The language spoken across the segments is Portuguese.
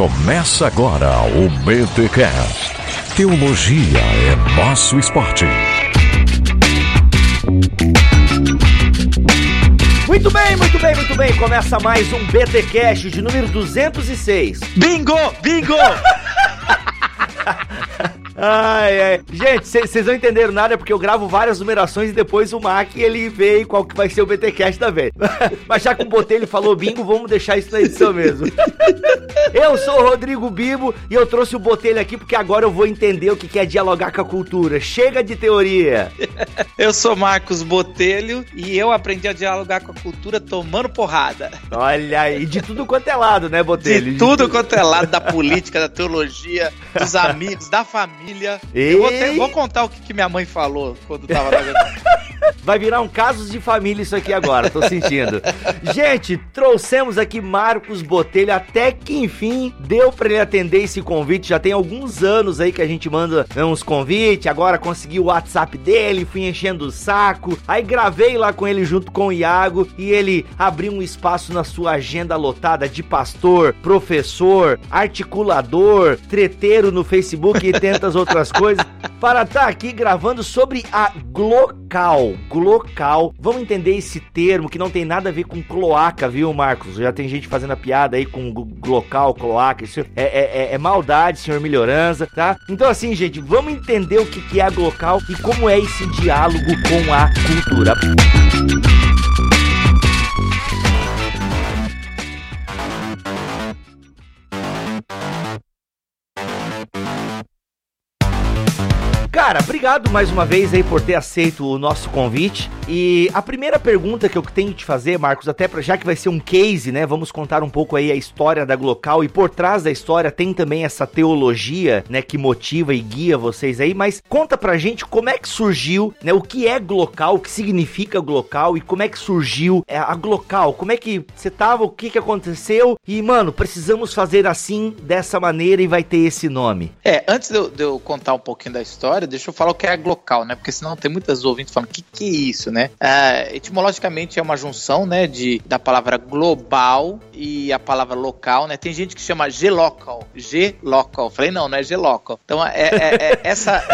Começa agora o BTCast. Teologia é nosso esporte. Muito bem, muito bem, muito bem. Começa mais um BTcast de número 206. Bingo! Bingo! Ai, ai. Gente, vocês não entenderam nada porque eu gravo várias numerações e depois o Mac ele vê qual que vai ser o BTcast da vez. Mas já que o Botelho falou bingo, vamos deixar isso na edição mesmo. eu sou o Rodrigo Bibo e eu trouxe o Botelho aqui porque agora eu vou entender o que é dialogar com a cultura. Chega de teoria. eu sou Marcos Botelho e eu aprendi a dialogar com a cultura tomando porrada. Olha aí, de tudo quanto é lado, né, Botelho? De, de tudo quanto é lado, da política, da teologia, dos amigos, da família família. Ei. Eu vou, ter, vou, contar o que, que, minha mãe falou quando tava na Vai virar um casos de família isso aqui agora, tô sentindo. Gente, trouxemos aqui Marcos Botelho, até que enfim deu para ele atender esse convite. Já tem alguns anos aí que a gente manda né, uns convites, agora consegui o WhatsApp dele, fui enchendo o saco. Aí gravei lá com ele junto com o Iago e ele abriu um espaço na sua agenda lotada de pastor, professor, articulador, treteiro no Facebook e tantas outras coisas para estar tá aqui gravando sobre a Glocal. Glocal. Vamos entender esse termo que não tem nada a ver com cloaca, viu, Marcos? Já tem gente fazendo a piada aí com glocal, cloaca. Isso é, é, é, é maldade, senhor melhorança, tá? Então, assim, gente, vamos entender o que, é a Glocal e como é esse diálogo com a cultura. Cara, obrigado mais uma vez aí por ter aceito o nosso convite. E a primeira pergunta que eu tenho que te fazer, Marcos, até para já que vai ser um case, né? Vamos contar um pouco aí a história da Glocal e por trás da história tem também essa teologia, né, que motiva e guia vocês aí, mas conta pra gente como é que surgiu, né, o que é Glocal, o que significa Glocal e como é que surgiu é, a Glocal, como é que você tava, o que que aconteceu e, mano, precisamos fazer assim, dessa maneira e vai ter esse nome. É, antes de eu, de eu contar um pouquinho da história, deixa eu falar o que é glocal, né? Porque senão tem muitas ouvintes falando, que, que é isso, né? É, etimologicamente é uma junção, né, de, da palavra global e a palavra local, né? Tem gente que chama G-local, G-local. Falei, não, não é G-local. Então, é, é, é essa...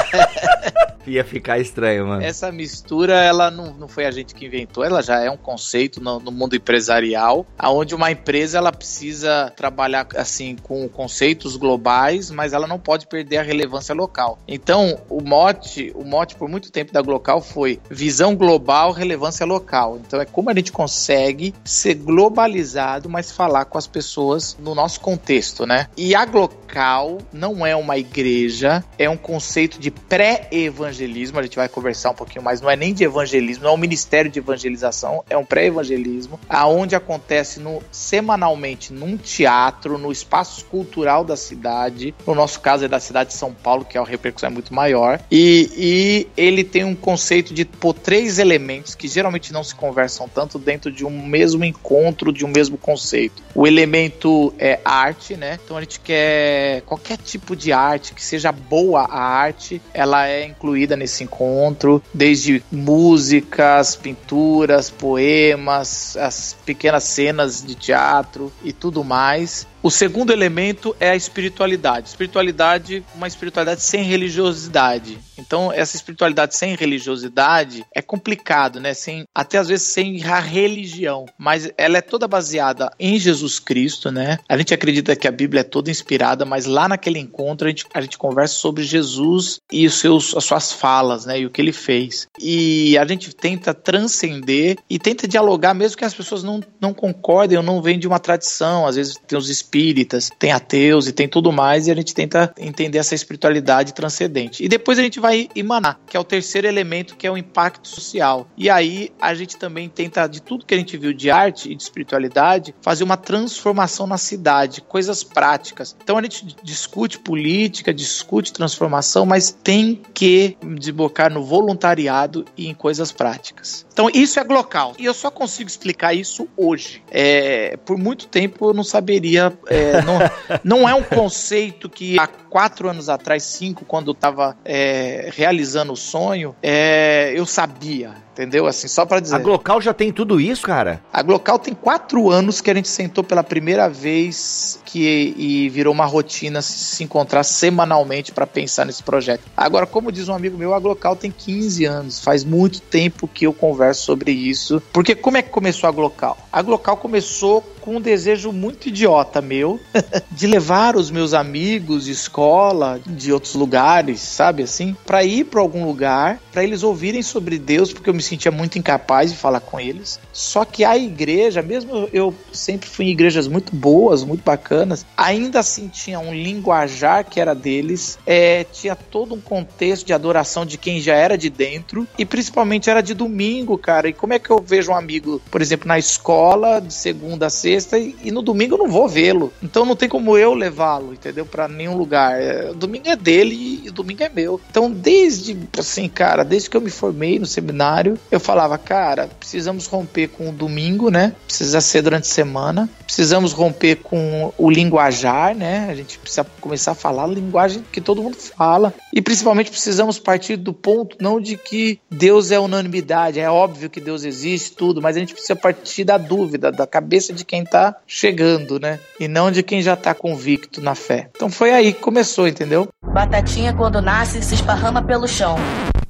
Ia ficar estranho, mano. Essa mistura, ela não, não foi a gente que inventou, ela já é um conceito no, no mundo empresarial, aonde uma empresa, ela precisa trabalhar, assim, com conceitos globais, mas ela não pode perder a relevância local. Então, o mote, o mote por muito tempo da Glocal foi visão global, relevância local. Então é como a gente consegue ser globalizado, mas falar com as pessoas no nosso contexto, né? E a Glocal não é uma igreja, é um conceito de pré-evangelismo, a gente vai conversar um pouquinho mais, não é nem de evangelismo, não é um ministério de evangelização, é um pré-evangelismo, aonde acontece no semanalmente num teatro, no espaço cultural da cidade, no nosso caso é da cidade de São Paulo, que é uma repercussão muito maior, e, e ele tem um conceito de três elementos que geralmente não se conversam tanto dentro de um mesmo encontro, de um mesmo conceito. O elemento é arte, né? Então a gente quer qualquer tipo de arte, que seja boa a arte, ela é incluída nesse encontro, desde músicas, pinturas, poemas, as pequenas cenas de teatro e tudo mais. O segundo elemento é a espiritualidade. Espiritualidade, uma espiritualidade sem religiosidade. Então, essa espiritualidade sem religiosidade é complicado, né? Sem, até às vezes sem a religião, mas ela é toda baseada em Jesus Cristo, né? A gente acredita que a Bíblia é toda inspirada, mas lá naquele encontro a gente, a gente conversa sobre Jesus e os seus, as suas falas, né? E o que ele fez. E a gente tenta transcender e tenta dialogar, mesmo que as pessoas não, não concordem ou não venham de uma tradição. Às vezes tem os espíritos espíritas, tem ateus e tem tudo mais, e a gente tenta entender essa espiritualidade transcendente. E depois a gente vai emanar, que é o terceiro elemento, que é o impacto social. E aí a gente também tenta, de tudo que a gente viu de arte e de espiritualidade, fazer uma transformação na cidade, coisas práticas. Então a gente discute política, discute transformação, mas tem que desembocar no voluntariado e em coisas práticas. Então isso é local. E eu só consigo explicar isso hoje. É, por muito tempo eu não saberia é, não, não, é um conceito que há quatro anos atrás, cinco, quando eu estava é, realizando o sonho, é, eu sabia entendeu? Assim, só para dizer. A Glocal já tem tudo isso, cara? A Glocal tem quatro anos que a gente sentou pela primeira vez que e virou uma rotina se, encontrar semanalmente para pensar nesse projeto. Agora, como diz um amigo meu, a Glocal tem 15 anos. Faz muito tempo que eu converso sobre isso. Porque como é que começou a Glocal? A Glocal começou com um desejo muito idiota meu de levar os meus amigos de escola, de outros lugares, sabe assim, para ir para algum lugar, para eles ouvirem sobre Deus, porque eu me sentia muito incapaz de falar com eles. Só que a igreja, mesmo eu sempre fui em igrejas muito boas, muito bacanas, ainda assim tinha um linguajar que era deles, é, tinha todo um contexto de adoração de quem já era de dentro e principalmente era de domingo, cara. E como é que eu vejo um amigo, por exemplo, na escola de segunda a sexta e, e no domingo eu não vou vê-lo. Então não tem como eu levá-lo, entendeu? Para nenhum lugar. É, domingo é dele e, e domingo é meu. Então, desde, assim, cara, desde que eu me formei no seminário, eu falava, cara, precisamos romper com o domingo, né? Precisa ser durante a semana. Precisamos romper com o linguajar, né? A gente precisa começar a falar a linguagem que todo mundo fala. E principalmente precisamos partir do ponto não de que Deus é unanimidade, é óbvio que Deus existe, tudo, mas a gente precisa partir da dúvida, da cabeça de quem tá chegando, né? E não de quem já tá convicto na fé. Então foi aí que começou, entendeu? Batatinha quando nasce se esparrama pelo chão.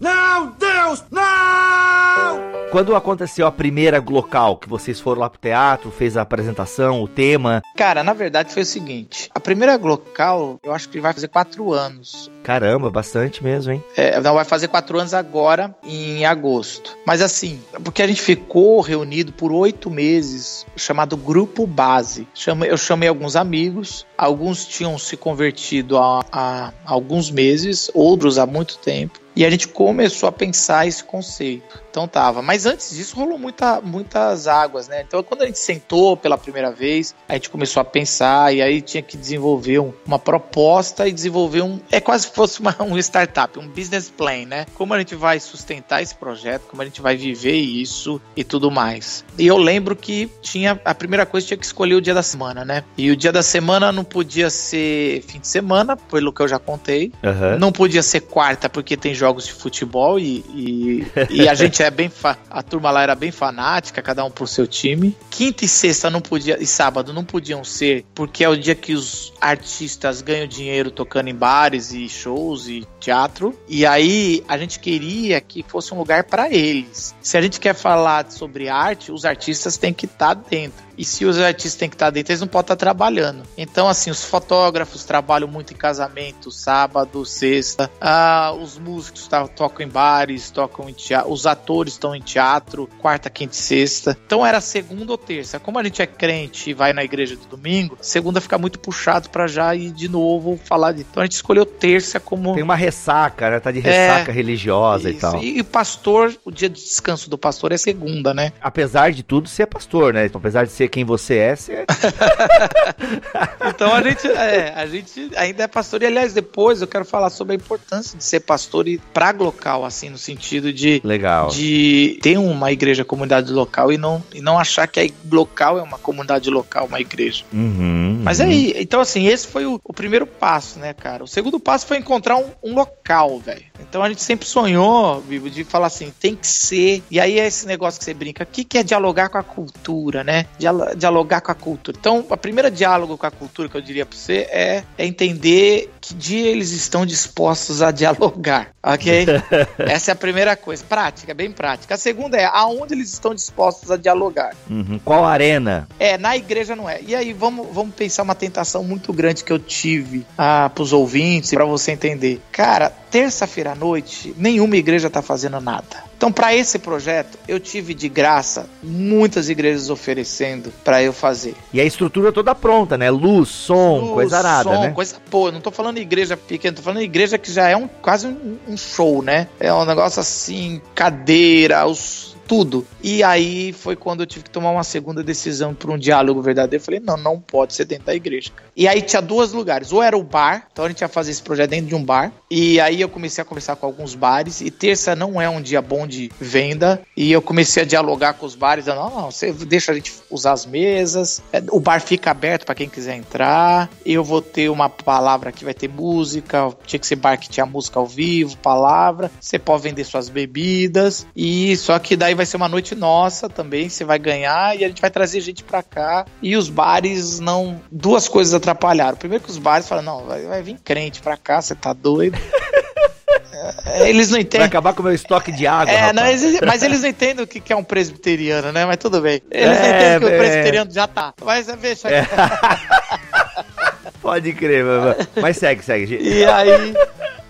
Não, Deus, não! Quando aconteceu a primeira local que vocês foram lá pro teatro, fez a apresentação, o tema? Cara, na verdade foi o seguinte: a primeira local, eu acho que vai fazer quatro anos. Caramba, bastante mesmo, hein? É, não, vai fazer quatro anos agora, em agosto. Mas assim, porque a gente ficou reunido por oito meses, chamado Grupo Base. Eu chamei alguns amigos, alguns tinham se convertido há, há alguns meses, outros há muito tempo. E a gente começou a pensar esse conceito. Então tava. Mas antes disso rolou muita, muitas águas, né? Então quando a gente sentou pela primeira vez, a gente começou a pensar e aí tinha que desenvolver um, uma proposta e desenvolver um. É quase se fosse uma, um startup, um business plan, né? Como a gente vai sustentar esse projeto, como a gente vai viver isso e tudo mais. E eu lembro que tinha. A primeira coisa tinha que escolher o dia da semana, né? E o dia da semana não podia ser fim de semana, pelo que eu já contei. Uhum. Não podia ser quarta, porque tem jogos jogos de futebol e, e, e a gente é bem. A turma lá era bem fanática, cada um pro seu time. Quinta e sexta não podia. E sábado não podiam ser, porque é o dia que os artistas ganham dinheiro tocando em bares e shows e teatro. E aí a gente queria que fosse um lugar para eles. Se a gente quer falar sobre arte, os artistas têm que estar tá dentro. E se os artistas têm que estar dentro, eles não podem estar trabalhando. Então, assim, os fotógrafos trabalham muito em casamento, sábado, sexta. Ah, os músicos tá, tocam em bares, tocam em teatro. Os atores estão em teatro, quarta, quinta e sexta. Então era segunda ou terça. Como a gente é crente e vai na igreja do domingo, segunda fica muito puxado para já ir de novo falar de. Então a gente escolheu terça como. Tem uma ressaca, né? Tá de ressaca é, religiosa isso. e tal. E, e pastor, o dia de descanso do pastor é segunda, né? Apesar de tudo, ser pastor, né? Então, apesar de ser quem você é, você... É. então a gente, é, a gente ainda é pastor. E aliás, depois eu quero falar sobre a importância de ser pastor e praga local, assim, no sentido de, Legal. de ter uma igreja, comunidade local e não, e não achar que a local é uma comunidade local, uma igreja. Uhum, Mas uhum. aí, então assim, esse foi o, o, primeiro passo, né, cara? O segundo passo foi encontrar um, um local, velho. Então a gente sempre sonhou, Bibo, de falar assim, tem que ser. E aí é esse negócio que você brinca, o que, que é dialogar com a cultura, né? Dialogar com a cultura. Então, a primeira diálogo com a cultura que eu diria para você é, é entender que dia eles estão dispostos a dialogar, ok? Essa é a primeira coisa, prática, bem prática. A segunda é aonde eles estão dispostos a dialogar. Uhum. Qual arena? É, na igreja não é. E aí, vamos, vamos pensar uma tentação muito grande que eu tive ah, pros ouvintes, para você entender. Cara, terça-feira à noite, nenhuma igreja está fazendo nada. Então, para esse projeto, eu tive de graça muitas igrejas oferecendo para eu fazer. E a estrutura toda pronta, né? Luz, som, Luz, coisa arada, som, né? coisa pô, não tô falando igreja pequena, tô falando igreja que já é um quase um, um show, né? É um negócio assim, cadeira, os tudo. E aí foi quando eu tive que tomar uma segunda decisão para um diálogo verdadeiro. Eu falei, não, não pode ser dentro da igreja. E aí tinha dois lugares. Ou era o bar, então a gente ia fazer esse projeto dentro de um bar. E aí eu comecei a conversar com alguns bares. E terça não é um dia bom de venda. E eu comecei a dialogar com os bares. não, não, você deixa a gente usar as mesas. É, o bar fica aberto para quem quiser entrar. Eu vou ter uma palavra que vai ter música. Tinha que ser bar que tinha música ao vivo, palavra. Você pode vender suas bebidas. E só que daí vai ser uma noite nossa também. Você vai ganhar e a gente vai trazer gente para cá. E os bares não. Duas coisas atrapalharam. Primeiro que os bares falam: não, vai, vai vir crente pra cá, você tá doido. É, eles não entendem. Vai acabar com o meu estoque de água. É, não, mas eles não entendem o que é um presbiteriano, né? Mas tudo bem. Eles é, não entendem que é. o presbiteriano já tá. Mas deixa. É. Pode crer, mas, mas segue, segue. E aí.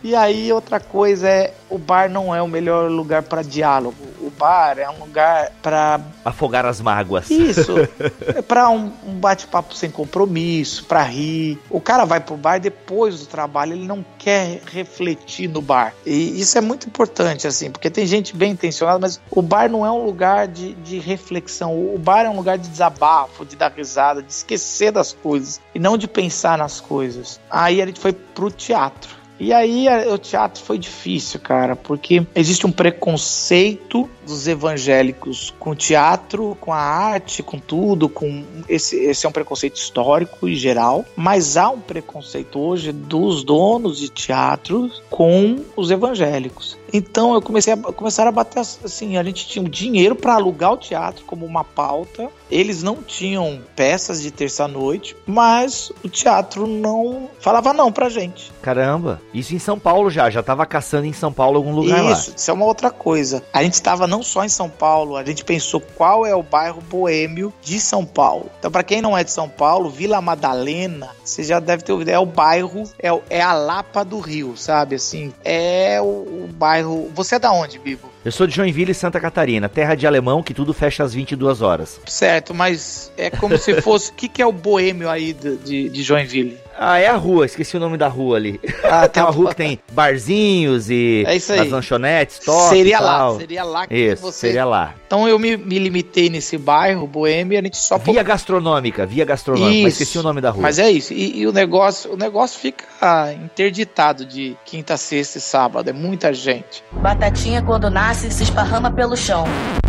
E aí, outra coisa é: o bar não é o melhor lugar para diálogo. Bar é um lugar para. Afogar as mágoas. Isso. é para um, um bate-papo sem compromisso, para rir. O cara vai pro bar depois do trabalho, ele não quer refletir no bar. E isso é muito importante, assim, porque tem gente bem intencionada, mas o bar não é um lugar de, de reflexão. O bar é um lugar de desabafo, de dar risada, de esquecer das coisas e não de pensar nas coisas. Aí a gente foi pro teatro. E aí o teatro foi difícil, cara, porque existe um preconceito dos evangélicos com o teatro, com a arte, com tudo, com esse, esse é um preconceito histórico e geral, mas há um preconceito hoje dos donos de teatro com os evangélicos. Então eu comecei a começar a bater assim, a gente tinha dinheiro para alugar o teatro como uma pauta. Eles não tinham peças de terça-noite, mas o teatro não falava não pra gente. Caramba, isso em São Paulo já, já tava caçando em São Paulo algum lugar isso, lá. Isso, isso é uma outra coisa. A gente estava não só em São Paulo, a gente pensou qual é o bairro boêmio de São Paulo. Então, para quem não é de São Paulo, Vila Madalena, você já deve ter ouvido, é o bairro, é, é a Lapa do Rio, sabe? Assim, é o, o bairro. Você é da onde, Bibo? Eu sou de Joinville, Santa Catarina, terra de alemão que tudo fecha às 22 horas. Certo, mas é como se fosse. O que, que é o boêmio aí de, de, de Joinville? Ah, é a rua, esqueci o nome da rua ali. Ah, tem uma rua que tem barzinhos e é isso aí. as lanchonetes, top Seria lá, seria lá que isso, você... seria lá. Então eu me, me limitei nesse bairro, Boêmia, a gente só... Via gastronômica, via gastronômica, isso. mas esqueci o nome da rua. Mas é isso, e, e, o negócio o negócio fica interditado de quinta, sexta e sábado, é muita gente. Batatinha quando nasce se esparrama pelo chão.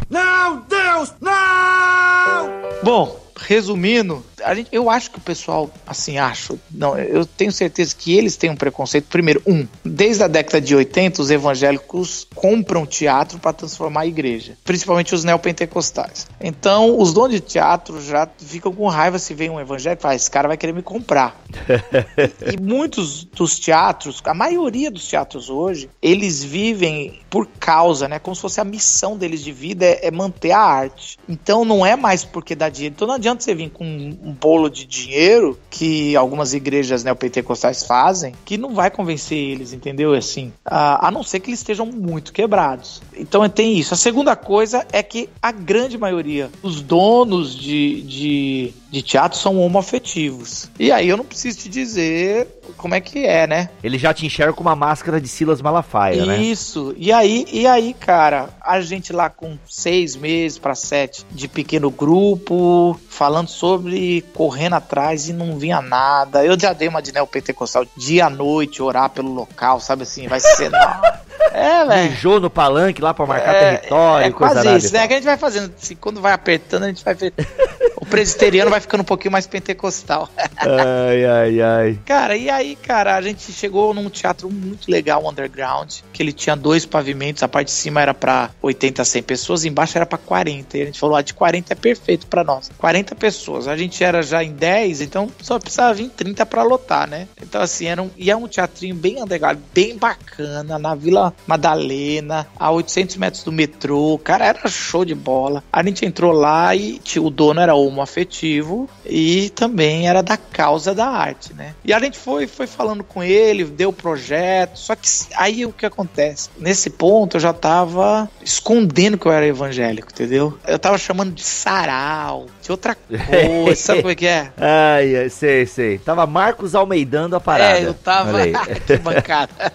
Não, Deus, não! Bom, resumindo, gente, eu acho que o pessoal, assim, acho, não, eu tenho certeza que eles têm um preconceito. Primeiro, um, desde a década de 80, os evangélicos compram teatro para transformar a igreja, principalmente os neopentecostais. Então, os donos de teatro já ficam com raiva se vem um evangélico e fala, esse cara vai querer me comprar. e muitos dos teatros, a maioria dos teatros hoje, eles vivem por causa, né? Como se fosse a missão deles de vida é, é manter a arte. Então, não é mais porque dá dinheiro. Então, não adianta você vir com um bolo de dinheiro que algumas igrejas neopentecostais fazem, que não vai convencer eles, entendeu? Assim, a, a não ser que eles estejam muito quebrados. Então tem isso. A segunda coisa é que a grande maioria dos donos de, de, de teatro são homoafetivos. E aí eu não preciso te dizer como é que é, né? Ele já te enxerga com uma máscara de Silas Malafaia, Isso. né? Isso. E aí, e aí, cara, a gente lá com seis meses para sete de pequeno grupo, falando sobre correndo atrás e não vinha nada. Eu já dei uma de neopentecostal dia à noite, orar pelo local, sabe assim, vai ser. É, velho. Mijou no palanque lá pra marcar é, território. É quase isso, né? Que a gente vai fazendo. Assim, quando vai apertando, a gente vai ver. o presbiteriano vai ficando um pouquinho mais pentecostal. ai, ai, ai. Cara, e aí, cara, a gente chegou num teatro muito legal, underground, que ele tinha dois pavimentos. A parte de cima era pra 80, 100 pessoas, embaixo era pra 40. E a gente falou, ah, de 40 é perfeito pra nós. 40 pessoas. A gente era já em 10, então só precisava vir 30 pra lotar, né? Então, assim, era um, e é um teatrinho bem underground, bem bacana, na Vila Madalena, a 800 metros do metrô. Cara, era show de bola. A gente entrou lá e o dono era homoafetivo e também era da causa da arte, né? E a gente foi, foi falando com ele, deu o projeto. Só que aí o que acontece? Nesse ponto eu já tava escondendo que eu era evangélico, entendeu? Eu tava chamando de sarau, de outra coisa. sabe como é que é? Ai, sei, sei. Tava Marcos Almeidando a parada. É, eu tava. que bancada.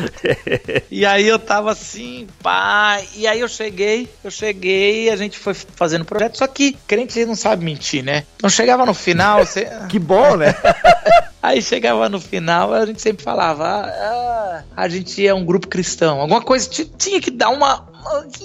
e aí eu tava assim, pá. E aí eu cheguei, eu cheguei, a gente foi fazendo projeto. Só que crente não sabe mentir, né? Então chegava no final. Você... que bom, né? Aí chegava no final, a gente sempre falava: ah, a gente é um grupo cristão. Alguma coisa tinha que dar uma,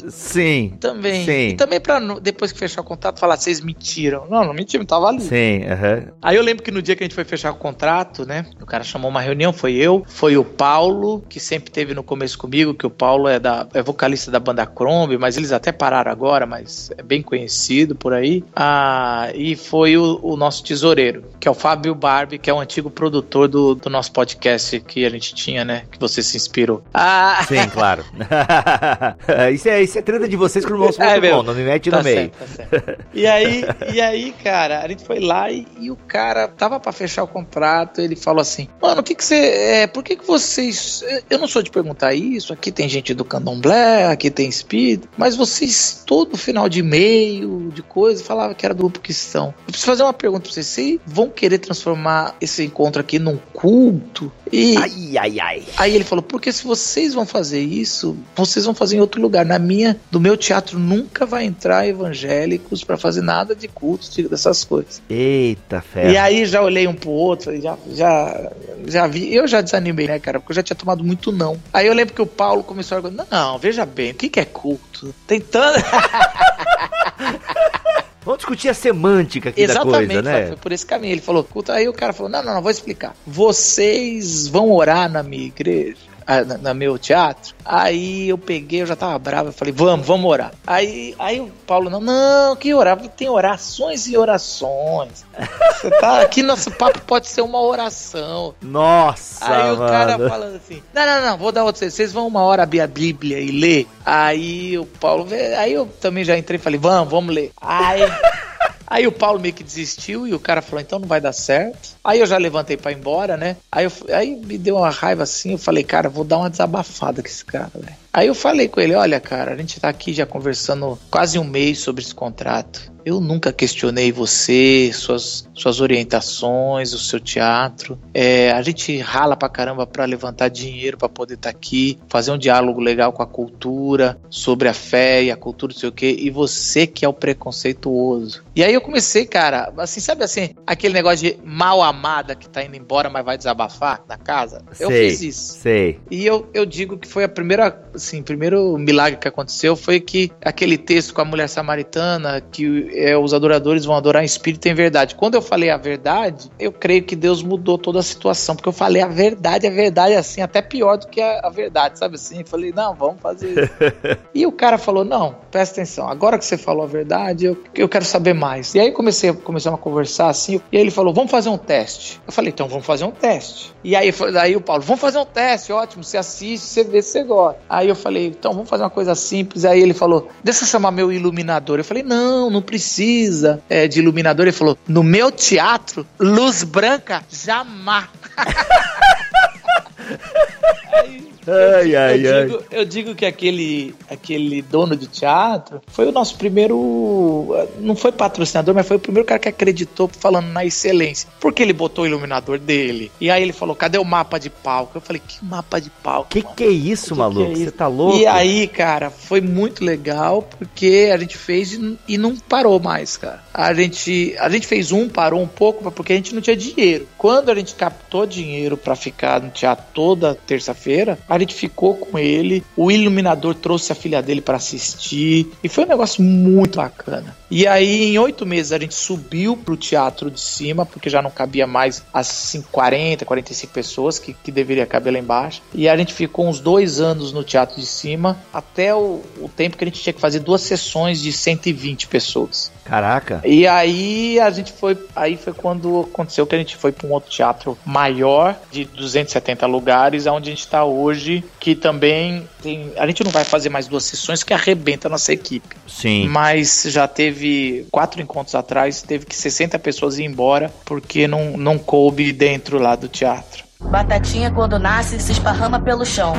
Sim. Também. Sim. E também pra depois que fechar o contrato falar, vocês mentiram. Não, não mentiram, tava ali. Sim, aham. Aí eu lembro que no dia que a gente foi fechar o contrato, né? O cara chamou uma reunião, foi eu, foi o Paulo, que sempre teve no começo comigo, que o Paulo é, da, é vocalista da banda Crombie, mas eles até pararam agora, mas é bem conhecido por aí. Ah, e foi o, o nosso tesoureiro, que é o Fábio Barbie, que é o antigo produtor do, do nosso podcast que a gente tinha, né? Que você se inspirou. Ah! Sim, claro. isso, é, isso é treta de vocês com o nosso é, bom, não me mete tá no certo, meio. Tá certo. E aí, e aí, cara, a gente foi lá e, e o cara tava para fechar o contrato, ele falou assim: "Mano, o que que você, é, por que que vocês, eu não sou de perguntar isso, aqui tem gente do Candomblé, aqui tem espírito, mas vocês todo final de e-mail, de coisa, falava que era do grupo cristão. Eu preciso fazer uma pergunta pra vocês, vocês vão querer transformar esse encontro aqui num culto?" E ai, ai, ai. Aí ele falou: "Porque se vocês vão fazer isso, vocês vão fazer em outro lugar. Na minha, do meu teatro nunca vai entrar evangélicos para fazer nada de culto, dessas coisas. Eita, fé. E aí já olhei um pro outro, já, já, já vi. Eu já desanimei, né, cara? Porque eu já tinha tomado muito não. Aí eu lembro que o Paulo começou a não, veja bem, o que, que é culto? Tem tanto. Vamos discutir a semântica aqui Exatamente, da coisa, né? Foi por esse caminho. Ele falou, aí o cara falou, não, não, não, vou explicar. Vocês vão orar na minha igreja? No meu teatro. Aí eu peguei, eu já tava bravo, eu falei, vamos, vamos orar. Aí, aí o Paulo, não, não, que orar? Tem orações e orações. Você tá aqui, nosso papo pode ser uma oração. Nossa! Aí mano. o cara falando assim: não, não, não, vou dar outra. Vocês vão uma hora abrir a Bíblia e ler. Aí o Paulo, aí eu também já entrei e falei: vamos, vamos ler. Aí. Aí o Paulo meio que desistiu e o cara falou: então não vai dar certo. Aí eu já levantei para ir embora, né? Aí, eu, aí me deu uma raiva assim. Eu falei: cara, vou dar uma desabafada com esse cara, velho. Aí eu falei com ele: olha, cara, a gente tá aqui já conversando quase um mês sobre esse contrato. Eu nunca questionei você, suas, suas orientações, o seu teatro. É, a gente rala pra caramba pra levantar dinheiro para poder estar tá aqui, fazer um diálogo legal com a cultura, sobre a fé e a cultura, não sei o quê. E você que é o preconceituoso. E aí eu comecei, cara, assim, sabe assim, aquele negócio de mal amada que tá indo embora, mas vai desabafar na casa? Sei, eu fiz isso. Sei. E eu, eu digo que foi a primeira, assim, primeiro milagre que aconteceu foi que aquele texto com a mulher samaritana, que é, os adoradores vão adorar em espírito e em verdade. Quando eu falei a verdade, eu creio que Deus mudou toda a situação, porque eu falei a verdade, a verdade assim, até pior do que a, a verdade, sabe assim? Eu falei, não, vamos fazer e o cara falou, não, presta atenção, agora que você falou a verdade, eu, eu quero saber mais. E aí comecei, começamos a conversar assim, e aí ele falou, vamos fazer um teste. Eu falei, então vamos fazer um teste. E aí, aí o Paulo, vamos fazer um teste, ótimo, você assiste, você vê se você gosta. Aí eu falei, então vamos fazer uma coisa simples. Aí ele falou, deixa eu chamar meu iluminador. Eu falei, não, não precisa é, de iluminador. Ele falou, no meu teatro, luz branca jamais. aí, Ai, eu, ai, eu ai. Digo, eu digo que aquele, aquele dono de teatro foi o nosso primeiro. Não foi patrocinador, mas foi o primeiro cara que acreditou falando na excelência. Porque ele botou o iluminador dele. E aí ele falou: cadê o mapa de palco? Eu falei: que mapa de palco? Que mano? que é isso, Que maluco? que é Você isso? tá louco? E aí, cara, foi muito legal porque a gente fez e, e não parou mais, cara. A gente, a gente fez um, parou um pouco porque a gente não tinha dinheiro. Quando a gente captou dinheiro para ficar no teatro toda terça-feira, a gente ficou com ele. O iluminador trouxe a filha dele para assistir e foi um negócio muito bacana. E aí, em oito meses, a gente subiu pro teatro de cima, porque já não cabia mais as 5, 40, 45 pessoas que, que deveria caber lá embaixo. E a gente ficou uns dois anos no teatro de cima, até o, o tempo que a gente tinha que fazer duas sessões de 120 pessoas. Caraca. E aí a gente foi. Aí foi quando aconteceu que a gente foi para um outro teatro maior, de 270 lugares, onde a gente está hoje, que também tem. A gente não vai fazer mais duas sessões que arrebenta a nossa equipe. Sim. Mas já teve quatro encontros atrás, teve que 60 pessoas ir embora porque não, não coube dentro lá do teatro. Batatinha, quando nasce, se esparrama pelo chão.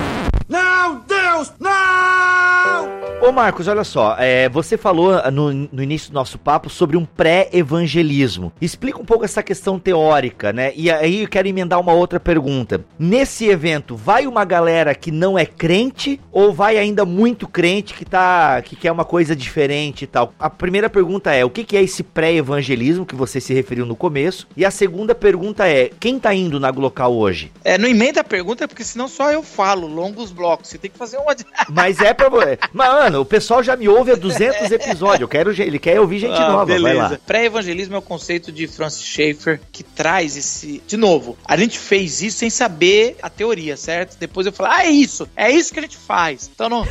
Não, Deus, não! Ô Marcos, olha só, é, você falou ah, no, no, início do nosso papo sobre um pré-evangelismo. Explica um pouco essa questão teórica, né? E aí eu quero emendar uma outra pergunta. Nesse evento, vai uma galera que não é crente ou vai ainda muito crente que tá que quer uma coisa diferente e tal? A primeira pergunta é: o que, que é esse pré-evangelismo que você se referiu no começo? E a segunda pergunta é: quem tá indo na Glocal hoje? É, não emenda a pergunta porque senão só eu falo longos blocos. Você tem que fazer uma. Mas é pra. Mas, Mano, o pessoal já me ouve há 200 episódios. Eu quero, ele quer ouvir gente ah, nova. Beleza. Pré-evangelismo é o conceito de Francis Schaeffer que traz esse. De novo, a gente fez isso sem saber a teoria, certo? Depois eu falei, ah, é isso, é isso que a gente faz. Então não,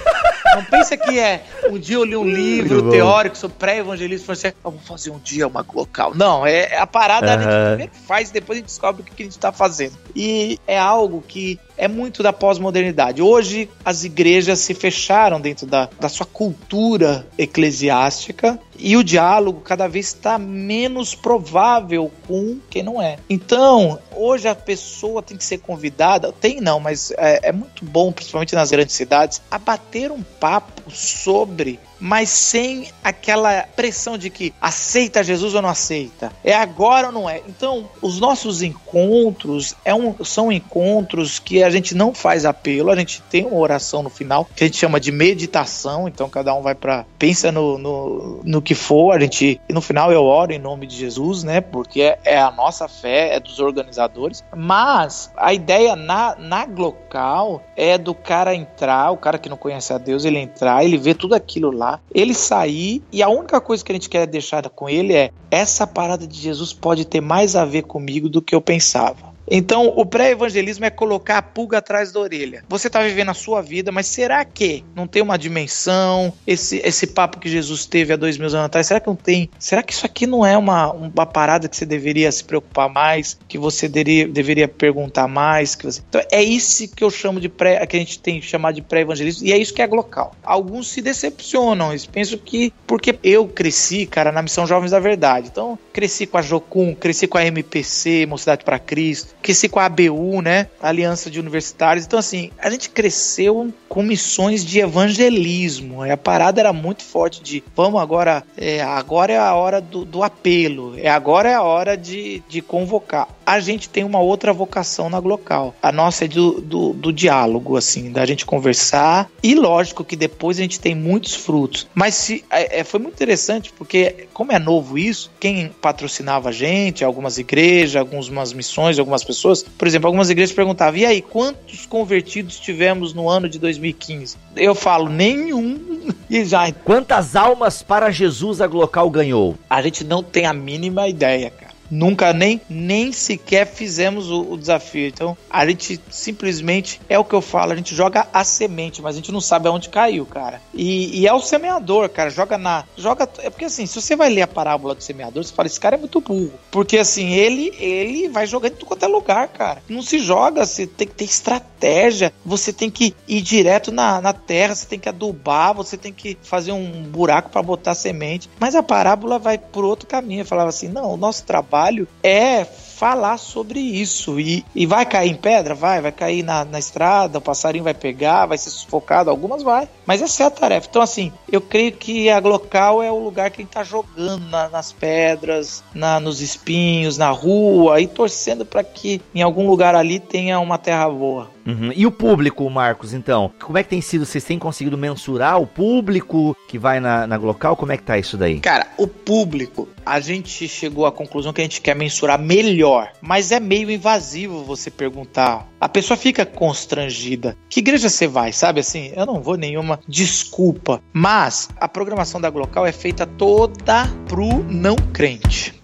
não pensa que é. Um dia eu li um livro teórico sobre pré-evangelismo e falei assim, ah, vamos fazer um dia uma local. Não, é, é a parada uhum. a gente primeiro faz, depois a gente descobre o que a gente está fazendo. E é algo que é muito da pós-modernidade. Hoje as igrejas se fecharam dentro da, da sua cultura eclesiástica e o diálogo cada vez está menos provável com quem não é. Então, hoje a pessoa tem que ser convidada, tem não, mas é, é muito bom, principalmente nas grandes cidades, a bater um papo sobre mas sem aquela pressão de que aceita Jesus ou não aceita, é agora ou não é. Então, os nossos encontros é um, são encontros que a gente não faz apelo, a gente tem uma oração no final que a gente chama de meditação. Então, cada um vai para pensa no, no, no que for, a gente no final eu oro em nome de Jesus, né? Porque é, é a nossa fé, é dos organizadores. Mas a ideia na, na local é do cara entrar, o cara que não conhece a Deus, ele entrar, ele vê tudo aquilo lá lá, ele sair e a única coisa que a gente quer deixar com ele é essa parada de Jesus pode ter mais a ver comigo do que eu pensava. Então, o pré-evangelismo é colocar a pulga atrás da orelha. Você está vivendo a sua vida, mas será que não tem uma dimensão? Esse, esse papo que Jesus teve há dois mil anos atrás, será que não tem? Será que isso aqui não é uma, uma parada que você deveria se preocupar mais? Que você deveria, deveria perguntar mais? Que você... Então, é isso que eu chamo de pré, que a gente tem que chamar de pré-evangelismo, e é isso que é local. Alguns se decepcionam, eles pensam que, porque eu cresci, cara, na missão Jovens da Verdade. Então, cresci com a Jocum, cresci com a MPC, Mocidade para Cristo cresci com a ABU, né? Aliança de Universitários. Então, assim, a gente cresceu com missões de evangelismo. A parada era muito forte de vamos agora, é, agora é a hora do, do apelo, é agora é a hora de, de convocar. A gente tem uma outra vocação na Glocal. A nossa é do, do, do diálogo, assim, da gente conversar. E lógico que depois a gente tem muitos frutos. Mas se, é, é foi muito interessante porque, como é novo isso, quem patrocinava a gente, algumas igrejas, algumas missões, algumas pessoas, por exemplo, algumas igrejas perguntavam: e aí, quantos convertidos tivemos no ano de 2015? Eu falo: nenhum. E já. Quantas almas para Jesus a Glocal ganhou? A gente não tem a mínima ideia, cara. Nunca nem, nem sequer fizemos o, o, desafio. Então, a gente simplesmente, é o que eu falo, a gente joga a semente, mas a gente não sabe aonde caiu, cara. E, e é o semeador, cara, joga na. Joga. É porque assim, se você vai ler a parábola do semeador, você fala, esse cara é muito burro. Porque assim, ele, ele vai jogar em tudo quanto é lugar, cara. Não se joga, você tem que ter estratégia, você tem que ir direto na, na terra, você tem que adubar, você tem que fazer um buraco para botar semente. Mas a parábola vai por outro caminho. Eu falava assim: não, o nosso trabalho trabalho é falar sobre isso. E, e vai cair em pedra? Vai, vai cair na, na estrada, o passarinho vai pegar, vai ser sufocado, algumas vai. Mas essa é a tarefa. Então, assim, eu creio que a local é o lugar que gente tá jogando na, nas pedras, na, nos espinhos, na rua, e torcendo para que em algum lugar ali tenha uma terra boa. Uhum. E o público, Marcos, então? Como é que tem sido? Vocês têm conseguido mensurar o público que vai na, na local? Como é que tá isso daí? Cara, o público, a gente chegou à conclusão que a gente quer mensurar melhor, mas é meio invasivo você perguntar. A pessoa fica constrangida. Que igreja você vai? Sabe assim? Eu não vou nenhuma desculpa. Mas a programação da Glocal é feita toda pro não crente.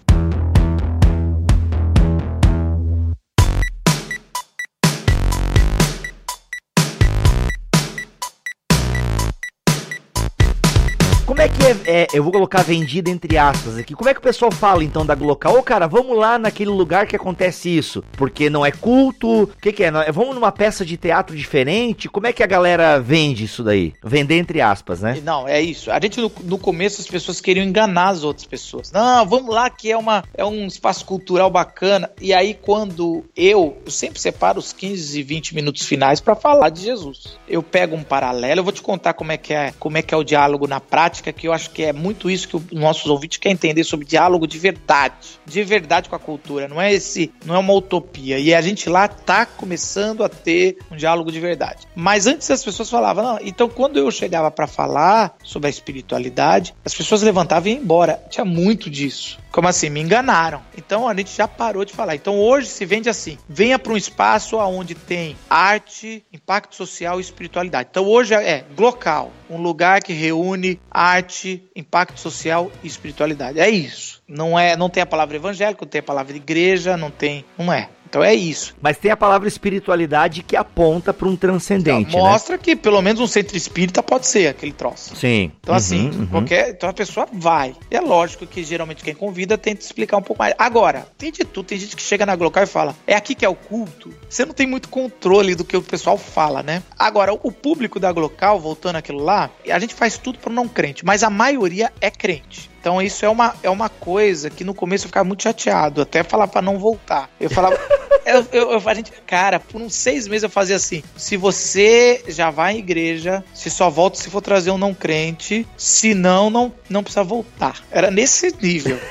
Que é, é, eu vou colocar vendida entre aspas aqui. Como é que o pessoal fala então da Glocal? Ô, cara, vamos lá naquele lugar que acontece isso, porque não é culto. O que, que é? Vamos numa peça de teatro diferente? Como é que a galera vende isso daí? Vender entre aspas, né? Não, é isso. A gente no, no começo as pessoas queriam enganar as outras pessoas. Não, vamos lá que é uma é um espaço cultural bacana. E aí quando eu, eu sempre separo os 15 e 20 minutos finais para falar de Jesus. Eu pego um paralelo, eu vou te contar como é que é, como é que é o diálogo na prática, que eu acho que é muito isso que os nossos ouvintes querem entender sobre diálogo de verdade, de verdade com a cultura, não é esse, não é uma utopia. E a gente lá tá começando a ter um diálogo de verdade. Mas antes as pessoas falavam, não, então quando eu chegava para falar sobre a espiritualidade, as pessoas levantavam e iam embora. Tinha muito disso. Como assim? Me enganaram. Então a gente já parou de falar. Então hoje se vende assim: venha para um espaço onde tem arte, impacto social e espiritualidade. Então hoje é local, um lugar que reúne arte, impacto social e espiritualidade. É isso. Não é, não tem a palavra evangélico, não tem a palavra igreja, não tem, não é. Então é isso. Mas tem a palavra espiritualidade que aponta para um transcendente. Então, mostra né? que pelo menos um centro espírita pode ser aquele troço. Sim. Então, assim, uhum, uhum. qualquer. Então a pessoa vai. E é lógico que geralmente quem convida tenta explicar um pouco mais. Agora, tem de tudo. Tem gente que chega na Glocal e fala: é aqui que é o culto. Você não tem muito controle do que o pessoal fala, né? Agora, o público da Glocal, voltando aquilo lá, a gente faz tudo para não crente, mas a maioria é crente. Então isso é uma, é uma coisa que no começo eu ficava muito chateado, até falar para não voltar. Eu falava. eu, eu, eu, a gente, cara, por uns seis meses eu fazia assim: se você já vai à igreja, se só volta se for trazer um não crente, se não, não, não precisa voltar. Era nesse nível.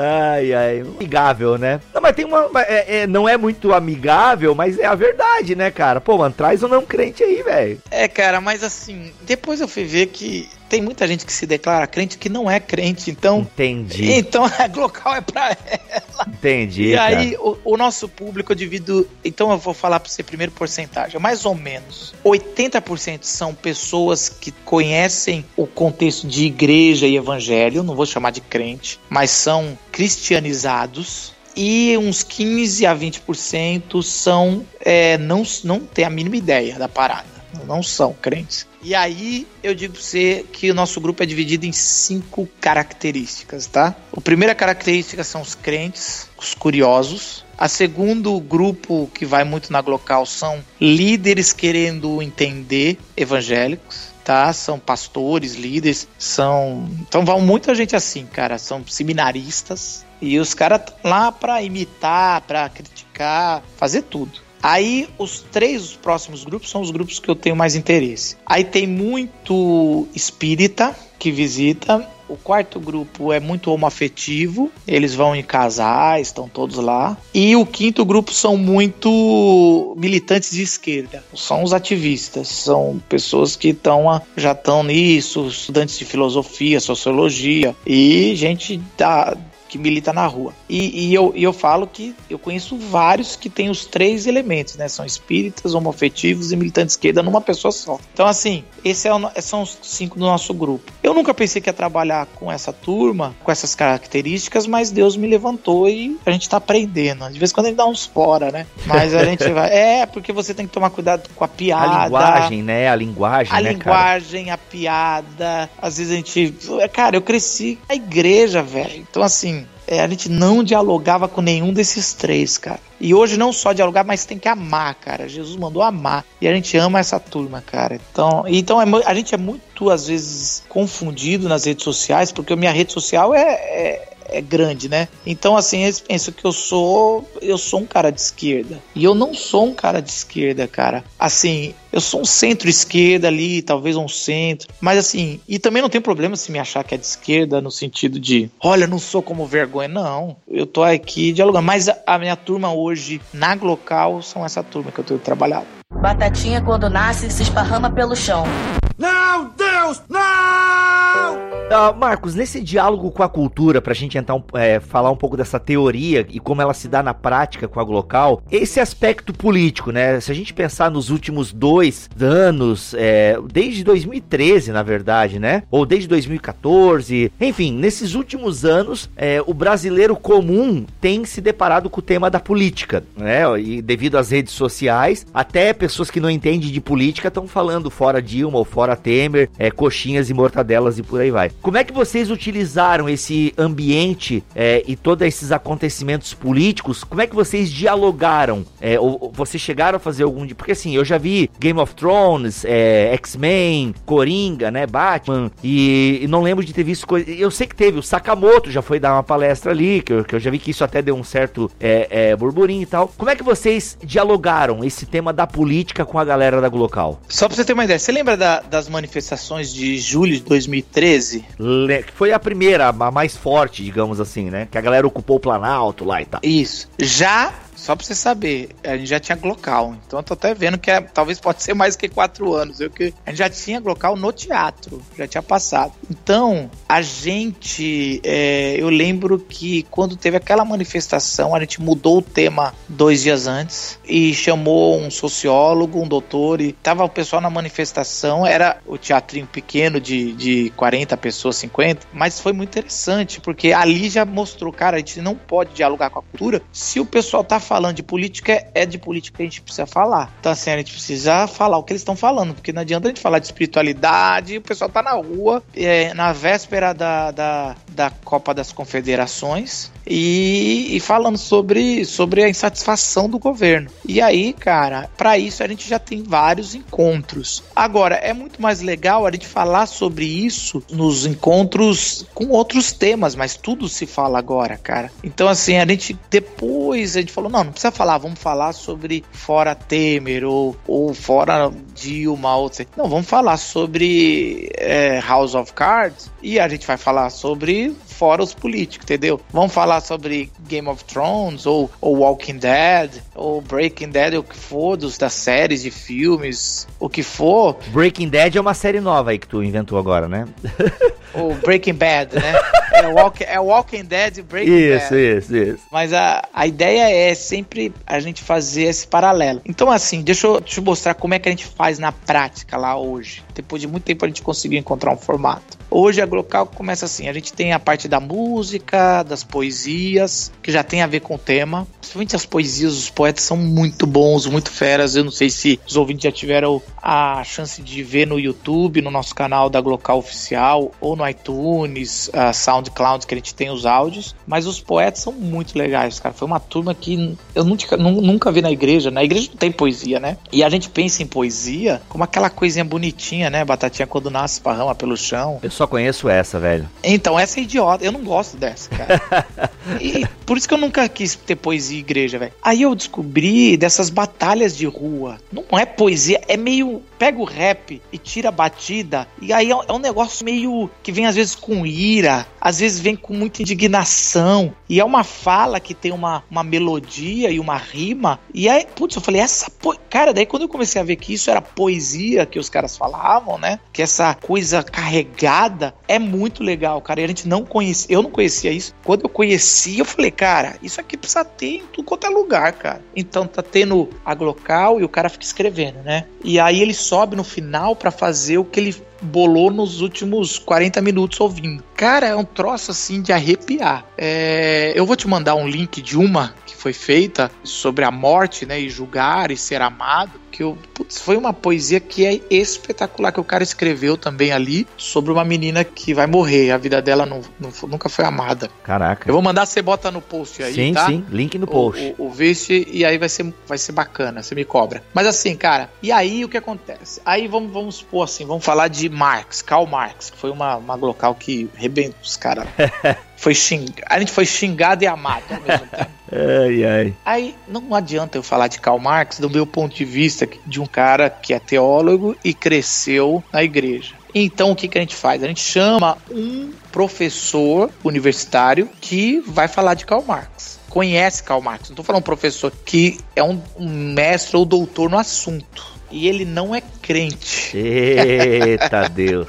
Ai, ai, amigável, né? Não, mas tem uma. É, é, não é muito amigável, mas é a verdade, né, cara? Pô, mano, traz um não crente aí, velho. É, cara, mas assim, depois eu fui ver que tem muita gente que se declara crente que não é crente, então. Entendi. Então a Glocal é pra ela. Entendi. E cara. aí o, o, nosso público eu divido. Então eu vou falar pra você primeiro porcentagem. Mais ou menos 80% são pessoas que conhecem o contexto de igreja e evangelho, não vou chamar de crente, mas são cristianizados e uns 15 a 20% são é, não, não tem a mínima ideia da parada não são crentes. E aí eu digo pra você que o nosso grupo é dividido em cinco características, tá? A primeira característica são os crentes, os curiosos. A segundo grupo que vai muito na Glocal são líderes querendo entender evangélicos. Tá? São pastores, líderes, são. Então vão muita gente assim, cara. São seminaristas. E os caras lá para imitar, para criticar, fazer tudo. Aí os três os próximos grupos são os grupos que eu tenho mais interesse. Aí tem muito espírita que visita. O quarto grupo é muito homoafetivo, eles vão em casais, estão todos lá. E o quinto grupo são muito militantes de esquerda, são os ativistas, são pessoas que estão já estão nisso, estudantes de filosofia, sociologia e gente da, que milita na rua. E, e, eu, e eu falo que eu conheço vários que têm os três elementos, né? São espíritas, homoafetivos e militantes de esquerda numa pessoa só. Então, assim, esse é o, são os cinco do nosso grupo. Eu nunca pensei que ia trabalhar com essa turma, com essas características, mas Deus me levantou e a gente tá aprendendo. De vez em quando a gente dá uns fora, né? Mas a gente vai. É, porque você tem que tomar cuidado com a piada. A linguagem, né? A linguagem, a né, linguagem, cara? a piada. Às vezes a gente. Cara, eu cresci na igreja, velho. Então, assim, é, a gente não dialogava com nenhum desses três, cara. E hoje não só dialogar, mas tem que amar, cara. Jesus mandou amar. E a gente ama essa turma, cara. Então, então é, a gente é muito, às vezes, confundido nas redes sociais, porque a minha rede social é, é é grande, né? Então, assim, eles pensam que eu sou. Eu sou um cara de esquerda. E eu não sou um cara de esquerda, cara. Assim, eu sou um centro-esquerda ali, talvez um centro. Mas assim, e também não tem problema se me achar que é de esquerda no sentido de, olha, não sou como vergonha. Não, eu tô aqui dialogando. Mas a, minha turma hoje, na Glocal, são essa turma que eu tenho trabalhado. Batatinha, quando nasce, se esparrama pelo chão. Não, Deus, não! Uh, Marcos, nesse diálogo com a cultura, pra gente então é, falar um pouco dessa teoria e como ela se dá na prática com a Glocal, esse aspecto político, né? Se a gente pensar nos últimos dois anos, é, desde 2013, na verdade, né? Ou desde 2014, enfim, nesses últimos anos, é, o brasileiro comum tem se deparado com o tema da política, né? E devido às redes sociais, até pessoas que não entendem de política estão falando fora Dilma ou fora Temer, é, coxinhas e mortadelas e por aí vai. Como é que vocês utilizaram esse ambiente é, e todos esses acontecimentos políticos? Como é que vocês dialogaram? É, ou, ou vocês chegaram a fazer algum... Porque assim, eu já vi Game of Thrones, é, X-Men, Coringa, né, Batman, e, e, não lembro de ter visto coisa... Eu sei que teve, o Sakamoto já foi dar uma palestra ali, que eu, que eu já vi que isso até deu um certo burburinho e tal. Como é que vocês dialogaram esse tema da política com a galera da Glocal? Só pra você ter uma ideia, você lembra da, das manifestações de julho de 2013? Que foi a primeira, a mais forte, digamos assim, né? Que a galera ocupou o Planalto lá e tal. Isso. Já só pra você saber, a gente já tinha Glocal. Então eu tô até vendo que é, talvez pode ser mais que quatro anos. Eu, que, a gente já tinha Glocal no teatro, já tinha passado. Então, a gente. É, eu lembro que quando teve aquela manifestação, a gente mudou o tema dois dias antes e chamou um sociólogo, um doutor, e tava o pessoal na manifestação. Era o teatrinho pequeno de, de 40 pessoas, 50, mas foi muito interessante, porque ali já mostrou, cara, a gente não pode dialogar com a cultura se o pessoal tá falando de política, é de política que a gente precisa falar. Então, assim, a gente precisa falar o que eles estão falando, porque não adianta a gente falar de espiritualidade, o pessoal tá na rua, é, na véspera da, da, da Copa das Confederações, e, e, falando sobre, sobre a insatisfação do governo. E aí, cara, para isso a gente já tem vários encontros. Agora, é muito mais legal a gente falar sobre isso nos encontros com outros temas, mas tudo se fala agora, cara. Então, assim, a gente depois a gente falou: não, não precisa falar, vamos falar sobre fora Temer ou, ou fora Dilma. Ou, não, vamos falar sobre é, House of Cards e a gente vai falar sobre fora os políticos, entendeu? Vamos falar sobre Game of Thrones, ou, ou Walking Dead, ou Breaking Dead, o que for, dos, das séries de filmes, o que for. Breaking Dead é uma série nova aí que tu inventou agora, né? o Breaking Bad, né? É, walk, é Walking Dead e Breaking isso, Bad. Isso, isso, isso. Mas a, a ideia é sempre a gente fazer esse paralelo. Então, assim, deixa eu te mostrar como é que a gente faz na prática lá hoje. Depois de muito tempo a gente conseguiu encontrar um formato. Hoje a Glocal começa assim: a gente tem a parte da música, das poesias, que já tem a ver com o tema. Principalmente as poesias, os poetas são muito bons, muito feras. Eu não sei se os ouvintes já tiveram a chance de ver no YouTube, no nosso canal da Glocal Oficial, ou no iTunes, uh, SoundCloud, que a gente tem os áudios. Mas os poetas são muito legais, cara. Foi uma turma que eu nunca, nunca vi na igreja. Na igreja não tem poesia, né? E a gente pensa em poesia como aquela coisinha bonitinha, né? Batatinha quando nasce, parrama pelo chão. Eu só conheço essa, velho. Então, essa é idiota. Eu não gosto dessa, cara. e por isso que eu nunca quis ter poesia em igreja, velho. Aí eu descobri dessas batalhas de rua. Não é poesia, é meio. Pega o rap e tira a batida. E aí é um negócio meio. que vem às vezes com ira, às vezes vem com muita indignação. E é uma fala que tem uma, uma melodia e uma rima. E aí, putz, eu falei, essa. Po... Cara, daí quando eu comecei a ver que isso era poesia que os caras falavam, né? Que essa coisa carregada é muito legal, cara. E a gente não conhecia. Eu não conhecia isso. Quando eu conheci, eu falei, cara, isso aqui precisa ter em tudo quanto é lugar, cara. Então tá tendo a local e o cara fica escrevendo, né? E aí ele sobe no final para fazer o que ele bolou nos últimos 40 minutos ouvindo. Cara, é um troço assim de arrepiar. É, eu vou te mandar um link de uma que foi feita sobre a morte, né? E julgar e ser amado. Que eu, putz, foi uma poesia que é espetacular que o cara escreveu também ali sobre uma menina que vai morrer. A vida dela não, não nunca foi amada. Caraca. Eu vou mandar você bota no post aí, sim, tá? Sim, link no post. O, o, o vice e aí vai ser, vai ser bacana. Você me cobra. Mas assim, cara, e aí o que acontece? Aí vamos, vamos supor assim, vamos falar de Marx, Karl Marx, que foi uma, uma local que rebentou os caras. foi xing... A gente foi xingado e amado ao mesmo tempo. Ai, ai. Aí não adianta eu falar de Karl Marx do meu ponto de vista de um cara que é teólogo e cresceu na igreja. Então o que, que a gente faz? A gente chama um professor universitário que vai falar de Karl Marx. Conhece Karl Marx. Não estou falando um professor que é um, um mestre ou doutor no assunto e ele não é crente. Eita Deus.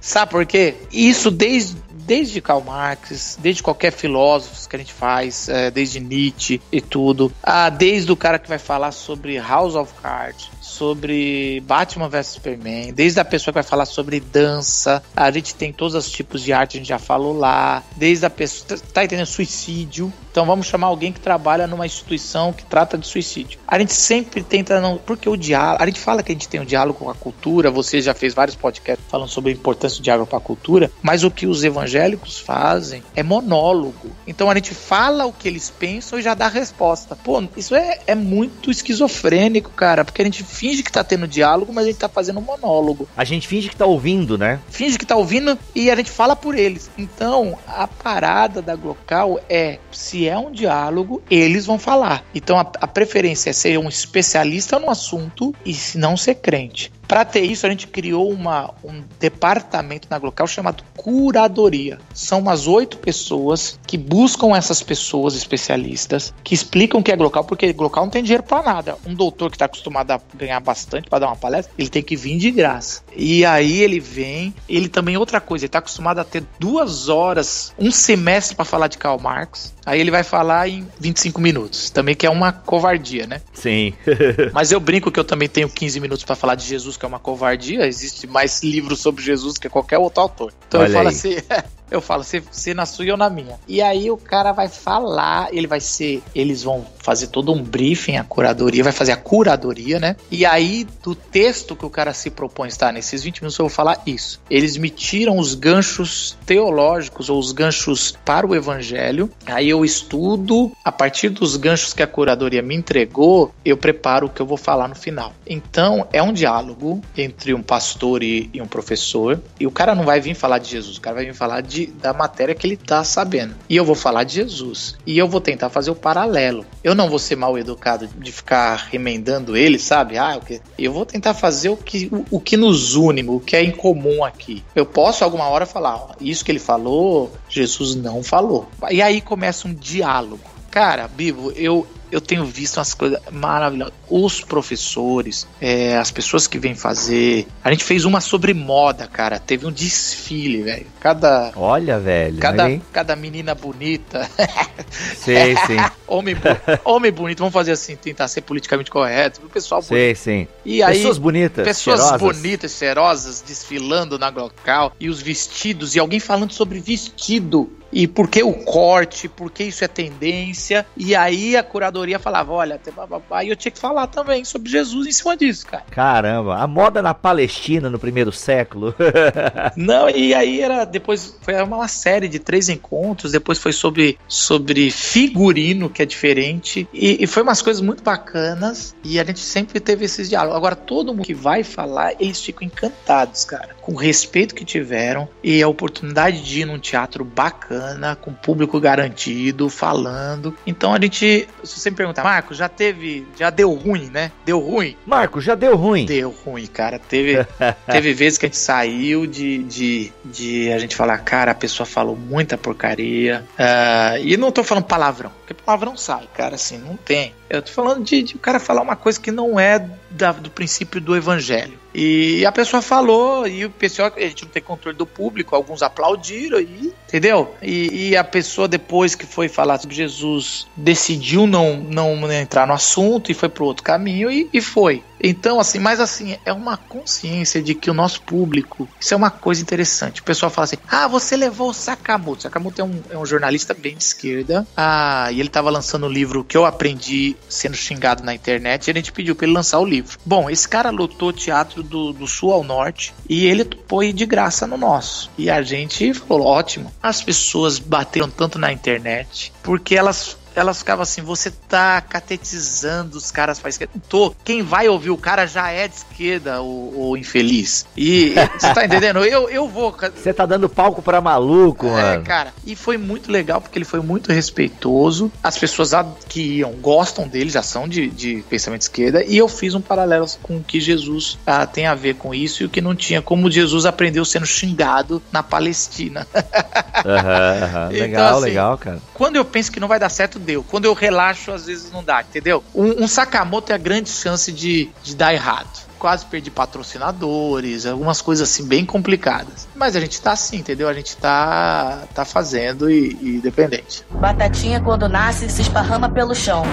Sabe por quê? Isso desde desde Karl Marx, desde qualquer filósofo que a gente faz, é, desde Nietzsche e tudo, ah, desde o cara que vai falar sobre House of Cards, sobre Batman vs Superman, desde a pessoa que vai falar sobre dança, a gente tem todos os tipos de arte, a gente já falou lá, desde a pessoa, tá, tá entendendo? Suicídio. Então vamos chamar alguém que trabalha numa instituição que trata de suicídio. A gente sempre tenta não, porque o diálogo, a gente fala que a gente tem um diálogo com a cultura, você já fez vários podcasts falando sobre a importância do diálogo para a cultura, mas o que os evangélicos fazem é monólogo. Então a gente fala o que eles pensam e já dá a resposta. Pô, isso é, é muito esquizofrênico, cara, porque a gente finge que tá tendo diálogo, mas a gente tá fazendo um monólogo. A gente finge que tá ouvindo, né? Finge que tá ouvindo e a gente fala por eles. Então, a parada da Glocal é se é um diálogo, eles vão falar. Então, a, a preferência é ser um especialista no assunto e se não ser crente. Para ter isso, a gente criou uma, um departamento na Glocal chamado Curadoria. São umas oito pessoas que buscam essas pessoas especialistas, que explicam o que é Glocal, porque Glocal não tem dinheiro para nada. Um doutor que está acostumado a ganhar bastante para dar uma palestra, ele tem que vir de graça. E aí ele vem, ele também, outra coisa, ele está acostumado a ter duas horas, um semestre para falar de Karl Marx. Aí ele vai falar em 25 minutos. Também que é uma covardia, né? Sim. Mas eu brinco que eu também tenho 15 minutos para falar de Jesus, que é uma covardia. Existe mais livros sobre Jesus que qualquer outro autor. Então Olha eu falo aí. assim. Eu falo, você, na sua e eu na minha. E aí o cara vai falar, ele vai ser. Eles vão fazer todo um briefing, a curadoria, vai fazer a curadoria, né? E aí, do texto que o cara se propõe estar nesses 20 minutos, eu vou falar isso. Eles me tiram os ganchos teológicos ou os ganchos para o evangelho. Aí eu estudo, a partir dos ganchos que a curadoria me entregou, eu preparo o que eu vou falar no final. Então, é um diálogo entre um pastor e, e um professor. E o cara não vai vir falar de Jesus, o cara vai vir falar de, da matéria que ele tá sabendo. E eu vou falar de Jesus. E eu vou tentar fazer o paralelo. Eu não vou ser mal educado de ficar remendando ele, sabe? Ah, que? Eu vou tentar fazer o que, o, o que nos une, o que é em comum aqui. Eu posso alguma hora falar, isso que ele falou, Jesus não falou. E aí começa um diálogo. Cara, Bibo, eu, eu tenho visto umas coisas maravilhosas. Os professores, é, as pessoas que vêm fazer. A gente fez uma sobre moda, cara. Teve um desfile, velho. Cada. Olha, velho. Cada, hein? cada menina bonita. Sei, sim. homem, homem bonito, vamos fazer assim, tentar ser politicamente correto. O pessoal bonito. Sei, sim. E aí, Pessoas bonitas. pessoas cheirosas. bonitas, cheirosas, desfilando na local. E os vestidos, e alguém falando sobre vestido. E por que o corte, por que isso é tendência. E aí a curadoria falava: olha, tem bababá. E eu tinha que falar também sobre Jesus em cima disso, cara. Caramba, a moda na Palestina no primeiro século. Não, e aí era. Depois foi uma série de três encontros. Depois foi sobre, sobre figurino, que é diferente. E, e foi umas coisas muito bacanas. E a gente sempre teve esses diálogos. Agora, todo mundo que vai falar, eles ficam encantados, cara. Com o respeito que tiveram e a oportunidade de ir num teatro bacana, com público garantido, falando. Então a gente. Se você me perguntar, Marco, já teve. Já deu ruim, né? Deu ruim? Marco, já deu ruim. Deu ruim, cara. Teve, teve vezes que a gente saiu de, de, de a gente falar, cara, a pessoa falou muita porcaria. Ah, e não tô falando palavrão, porque palavrão sai, cara, assim, não tem. Eu tô falando de, de o cara falar uma coisa que não é da- do princípio do evangelho. E a pessoa falou, e o pessoal, a gente não tem controle do público, alguns aplaudiram, e, entendeu? E, e a pessoa, depois que foi falar sobre Jesus, decidiu não, não entrar no assunto e foi pro outro caminho e, e foi. Então, assim, mas assim, é uma consciência de que o nosso público, isso é uma coisa interessante. O pessoal fala assim: ah, você levou o Sakamoto. Sakamoto é um, é um jornalista bem de esquerda. Ah, e ele tava lançando o livro que eu aprendi sendo xingado na internet. E a gente pediu pra ele lançar o livro. Bom, esse cara lotou teatro do, do sul ao norte e ele ir de graça no nosso. E a gente falou: ótimo. As pessoas bateram tanto na internet porque elas elas ficavam assim, você tá catetizando os caras pra esquerda. Tô. Quem vai ouvir o cara já é de esquerda, o, o infeliz. E você tá entendendo? Eu, eu vou. Você tá dando palco pra maluco, É, mano. cara. E foi muito legal porque ele foi muito respeitoso. As pessoas que iam gostam dele, já são de, de pensamento de esquerda. E eu fiz um paralelo com o que Jesus ah, tem a ver com isso e o que não tinha. Como Jesus aprendeu sendo xingado na Palestina. Aham, aham. Então, Legal, assim, legal, cara. Quando eu penso que não vai dar certo, deu. Quando eu relaxo, às vezes não dá, entendeu? Um, um Sakamoto é a grande chance de, de dar errado quase perdi patrocinadores, algumas coisas assim bem complicadas. Mas a gente tá assim, entendeu? A gente tá, tá fazendo e, e dependente. Batatinha quando nasce se esparrama pelo chão.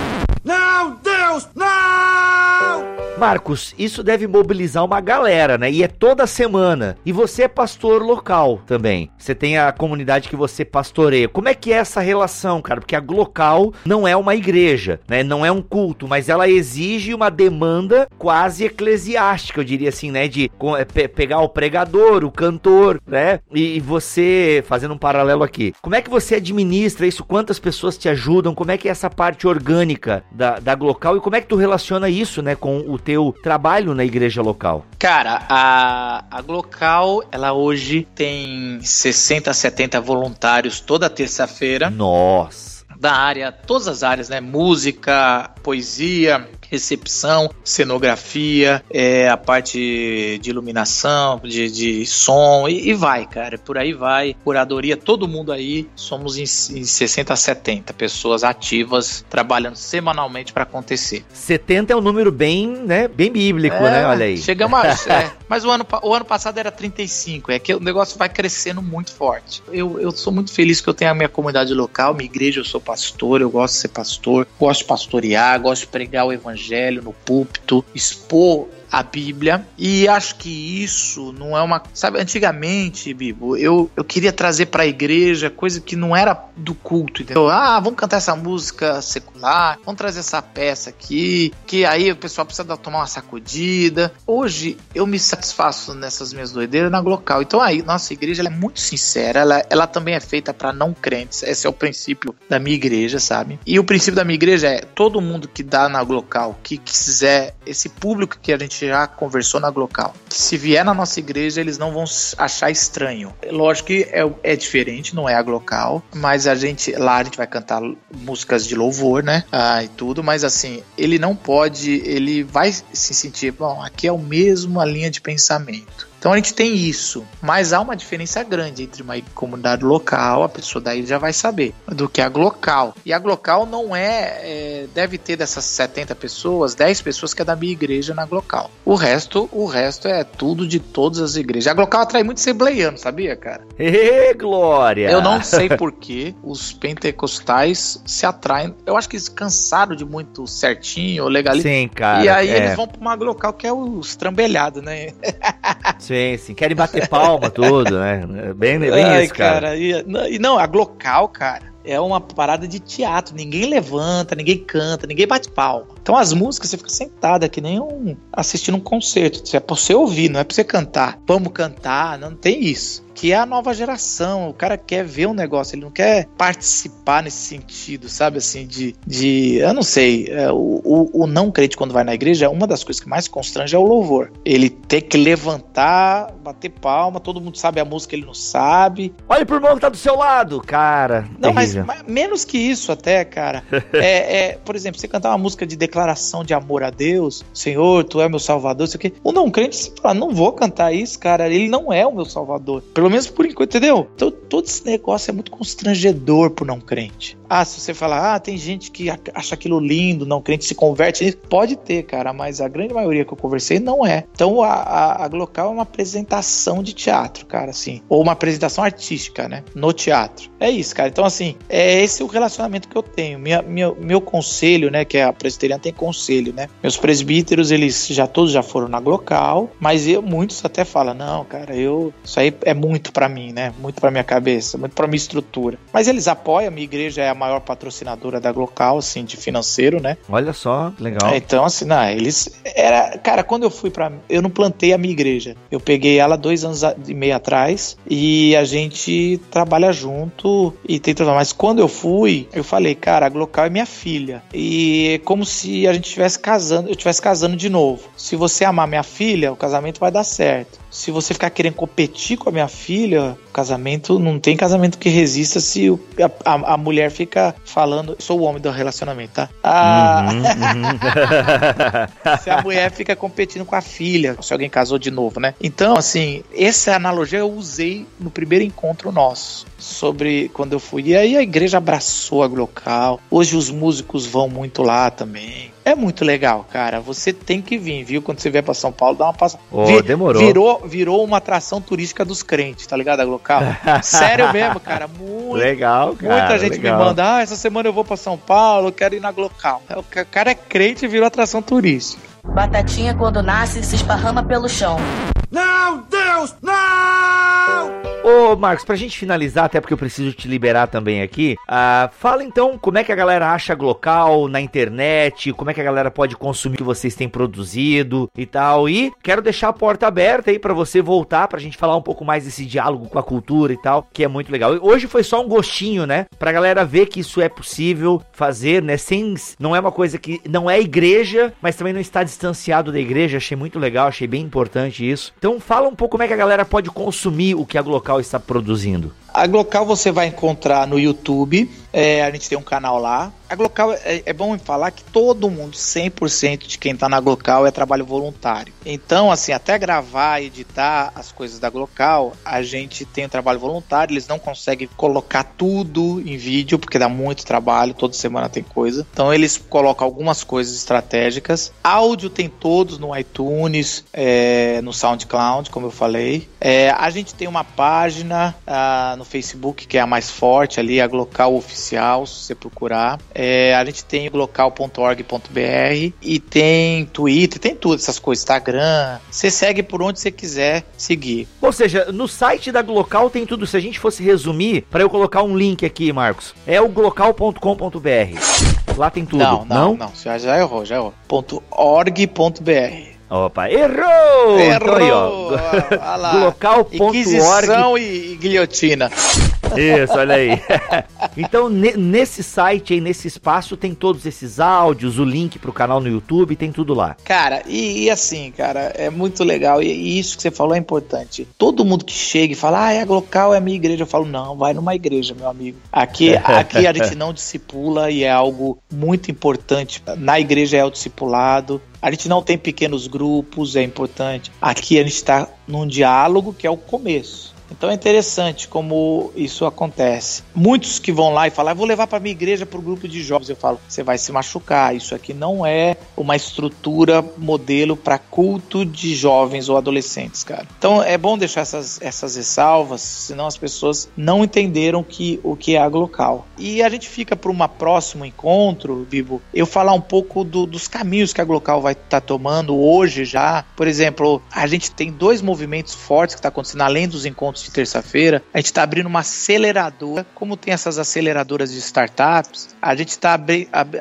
Não, Deus, não! Marcos, isso deve mobilizar uma galera, né? E é toda semana. E você é pastor local também. Você tem a comunidade que você pastoreia. Como é que é essa relação, cara? Porque a local não é uma igreja, né? Não é um culto, mas ela exige uma demanda quase eclesiástica, eu diria assim, né? De é, pe pegar o pregador, o cantor, né? E você, fazendo um paralelo aqui, como é que você administra isso? Quantas pessoas te ajudam? Como é que é essa parte orgânica da, da local? E como é que tu relaciona isso, né? Com o teu trabalho na igreja local? Cara, a, a Glocal, ela hoje tem 60, 70 voluntários toda terça-feira. Nossa! Da área, todas as áreas, né? Música, poesia, recepção, cenografia, é, a parte de iluminação, de, de som, e, e, vai, cara, por aí vai. Curadoria, todo mundo aí, somos em, em 60 a 70 pessoas ativas trabalhando semanalmente para acontecer. 70 é um número bem, né, bem bíblico, é, né? Olha aí. Chegamos a, é, mas o ano, o ano passado era 35, é que o negócio vai crescendo muito forte. Eu, eu sou muito feliz que eu tenho a minha comunidade local, minha igreja, eu sou pastor, eu gosto de ser pastor, gosto de pastorear, gosto de pregar o evangelho no púlpito, expor a Bíblia. E acho que isso não é uma. Sabe, antigamente, Bibo, eu, eu queria trazer para a igreja coisa que não era do culto, entendeu? Ah, vamos cantar essa música secular, vamos trazer essa peça aqui, que aí o pessoal precisa tomar uma sacudida. Hoje eu me satisfaço nessas minhas doideiras na local. Então aí, nossa igreja é muito sincera, ela, ela também é feita para não crentes. Esse é o princípio da minha igreja, sabe? E o princípio da minha igreja é todo mundo que dá na local, que quiser, esse público que a gente já conversou na Glocal. Se vier na nossa igreja, eles não vão achar estranho. Lógico que é, é diferente, não é a Glocal, mas a gente lá a gente vai cantar músicas de louvor, né? Ah, e tudo, mas assim, ele não pode, ele vai se sentir, bom, aqui é o mesmo a linha de pensamento. Então a gente tem isso, mas há uma diferença grande entre uma comunidade local, a pessoa daí já vai saber, do que a local. E a local não é, é, deve ter dessas 70 pessoas, 10 pessoas que é da minha igreja na local. O resto, o resto é tudo de todas as igrejas. A local atrai muito assembleiano, sabia, cara? Ê, glória! Eu não sei por que os pentecostais se atraem. Eu acho que eles cansaram de muito certinho, legalista. Sim, cara. E aí é. eles vão para uma local que é os trambelhados, né? Sim, sim. Querem bater palma, tudo, né? Bem, bem Ai, isso, cara. cara. E, e não, a Glocal, cara, é uma parada de teatro. Ninguém levanta, ninguém canta, ninguém bate palma. Então as músicas você fica sentada que nem um assistindo um concerto. É pra você ouvir, não é pra você cantar. Vamos cantar, não tem isso que é a nova geração. O cara quer ver um negócio, ele não quer participar nesse sentido, sabe? Assim, de. de eu não sei. É, o, o, o, não crente, quando vai na igreja, uma das coisas que mais constrange é o louvor. Ele ter que levantar, bater palma, todo mundo sabe a música, ele não sabe. Olha pro irmão que tá do seu lado, cara. Não, mas, mas, menos que isso, até, cara. é, é, por exemplo, você cantar uma música de declaração de amor a Deus, Senhor, tu é meu salvador, isso aqui. O não crente se fala, não vou cantar isso, cara. Ele não é o meu salvador. Pelo pelo menos por enquanto, entendeu? Então todo esse negócio é muito constrangedor pro não crente. Ah, se você falar, ah, tem gente que acha aquilo lindo, não crente se converte, pode ter, cara, mas a grande maioria que eu conversei não é. Então a, a, a Glocal é uma apresentação de teatro, cara, assim, ou uma apresentação artística, né, no teatro. É isso, cara. Então, assim, é esse o relacionamento que eu tenho. Minha, minha, meu conselho, né, que é a presbiteriana tem conselho, né. Meus presbíteros, eles já todos já foram na Glocal, mas eu, muitos até falam, não, cara, eu, isso aí é muito para mim, né, muito para minha cabeça, muito para minha estrutura. Mas eles apoiam, minha igreja é a maior patrocinadora da Glocal, assim, de financeiro, né? Olha só, legal. Então, assim, não, eles. Era, cara, quando eu fui para. Eu não plantei a minha igreja. Eu peguei ela dois anos e meio atrás e a gente trabalha junto e tem tudo. Mas quando eu fui, eu falei, cara, a Glocal é minha filha. E é como se a gente estivesse casando, eu estivesse casando de novo. Se você amar minha filha, o casamento vai dar certo se você ficar querendo competir com a minha filha, casamento não tem casamento que resista se a, a, a mulher fica falando. Sou o homem do relacionamento, tá? Ah, Uhum, uhum. se a mulher fica competindo com a filha, se alguém casou de novo, né? Então, assim, essa analogia eu usei no primeiro encontro nosso. Sobre quando eu fui. E aí a igreja abraçou a Glocal. Hoje os músicos vão muito lá também. É muito legal, cara. Você tem que vir, viu? Quando você vier pra São Paulo, dá uma passada. Ô, Vi- demorou. Virou, virou uma atração turística dos crentes, tá ligado? A Glocal. Sério mesmo, cara. Muito. legal, cara. Muita gente legal. me manda, ah, essa semana eu vou pra São Paulo, eu quero ir na Glocal. O ca- cara é crente e virou atração turística. Batatinha, quando nasce, se esparrama pelo chão. Ô, Marcos, pra gente finalizar, até porque eu preciso te liberar também aqui, ah, fala então como é que a galera acha Glocal na internet, como é que a galera pode consumir o que vocês têm produzido e tal. E quero deixar a porta aberta aí pra você voltar, pra gente falar um pouco mais desse diálogo com a cultura e tal, que é muito legal. Hoje foi só um gostinho, né? Pra galera ver que isso é possível fazer, né? Sem. Não é uma coisa que. Não é igreja, mas também não está distanciado da igreja. Achei muito legal, achei bem importante isso. Então fala um pouco como é que a galera pode consumir o que a Glocal está produzindo. A Glocal você vai encontrar no YouTube, é, a gente tem um canal lá. A Glocal, é, é bom falar que todo mundo, 100% de quem tá na Glocal é trabalho voluntário. Então, assim, até gravar, editar as coisas da Glocal, a gente tem um trabalho voluntário, eles não conseguem colocar tudo em vídeo, porque dá muito trabalho, toda semana tem coisa. Então, eles colocam algumas coisas estratégicas. Áudio tem todos no iTunes, é, no SoundCloud, como eu falei. É, a gente tem uma página ah, no Facebook que é a mais forte ali, a Glocal Oficial, se você procurar. É, a gente tem o glocal.org.br e tem Twitter, tem tudo, essas coisas, Instagram. Você segue por onde você quiser seguir. Ou seja, no site da Glocal tem tudo. Se a gente fosse resumir, pra eu colocar um link aqui, Marcos, é o glocal.com.br. Lá tem tudo. Não, não, não, já, já errou, já errou. .org.br. Opa, errou! Errou! Então aí, ó. Glocal.org. E, e guilhotina. Isso, olha aí. então, ne- nesse site aí, nesse espaço, tem todos esses áudios, o link pro canal no YouTube, tem tudo lá. Cara, e, e assim, cara, é muito legal. E, e isso que você falou é importante. Todo mundo que chega e fala, ah, é a Glocal, é a minha igreja. Eu falo, não, vai numa igreja, meu amigo. Aqui, aqui a gente não discipula e é algo muito importante. Na igreja é o discipulado. A gente não tem pequenos grupos, é importante. Aqui a gente está num diálogo que é o começo. Então é interessante como isso acontece. Muitos que vão lá e falam, ah, vou levar para minha igreja para o grupo de jovens. Eu falo, você vai se machucar. Isso aqui não é uma estrutura modelo para culto de jovens ou adolescentes, cara. Então é bom deixar essas, essas ressalvas, senão as pessoas não entenderam que, o que é a Glocal. E a gente fica para um próximo encontro, Bibo, eu falar um pouco do- dos caminhos que a Glocal vai estar tomando hoje já. Por exemplo, a gente tem dois movimentos fortes que está acontecendo, além dos encontros de terça-feira. A gente está abrindo uma aceleradora, como tem essas aceleradoras de startups, a gente está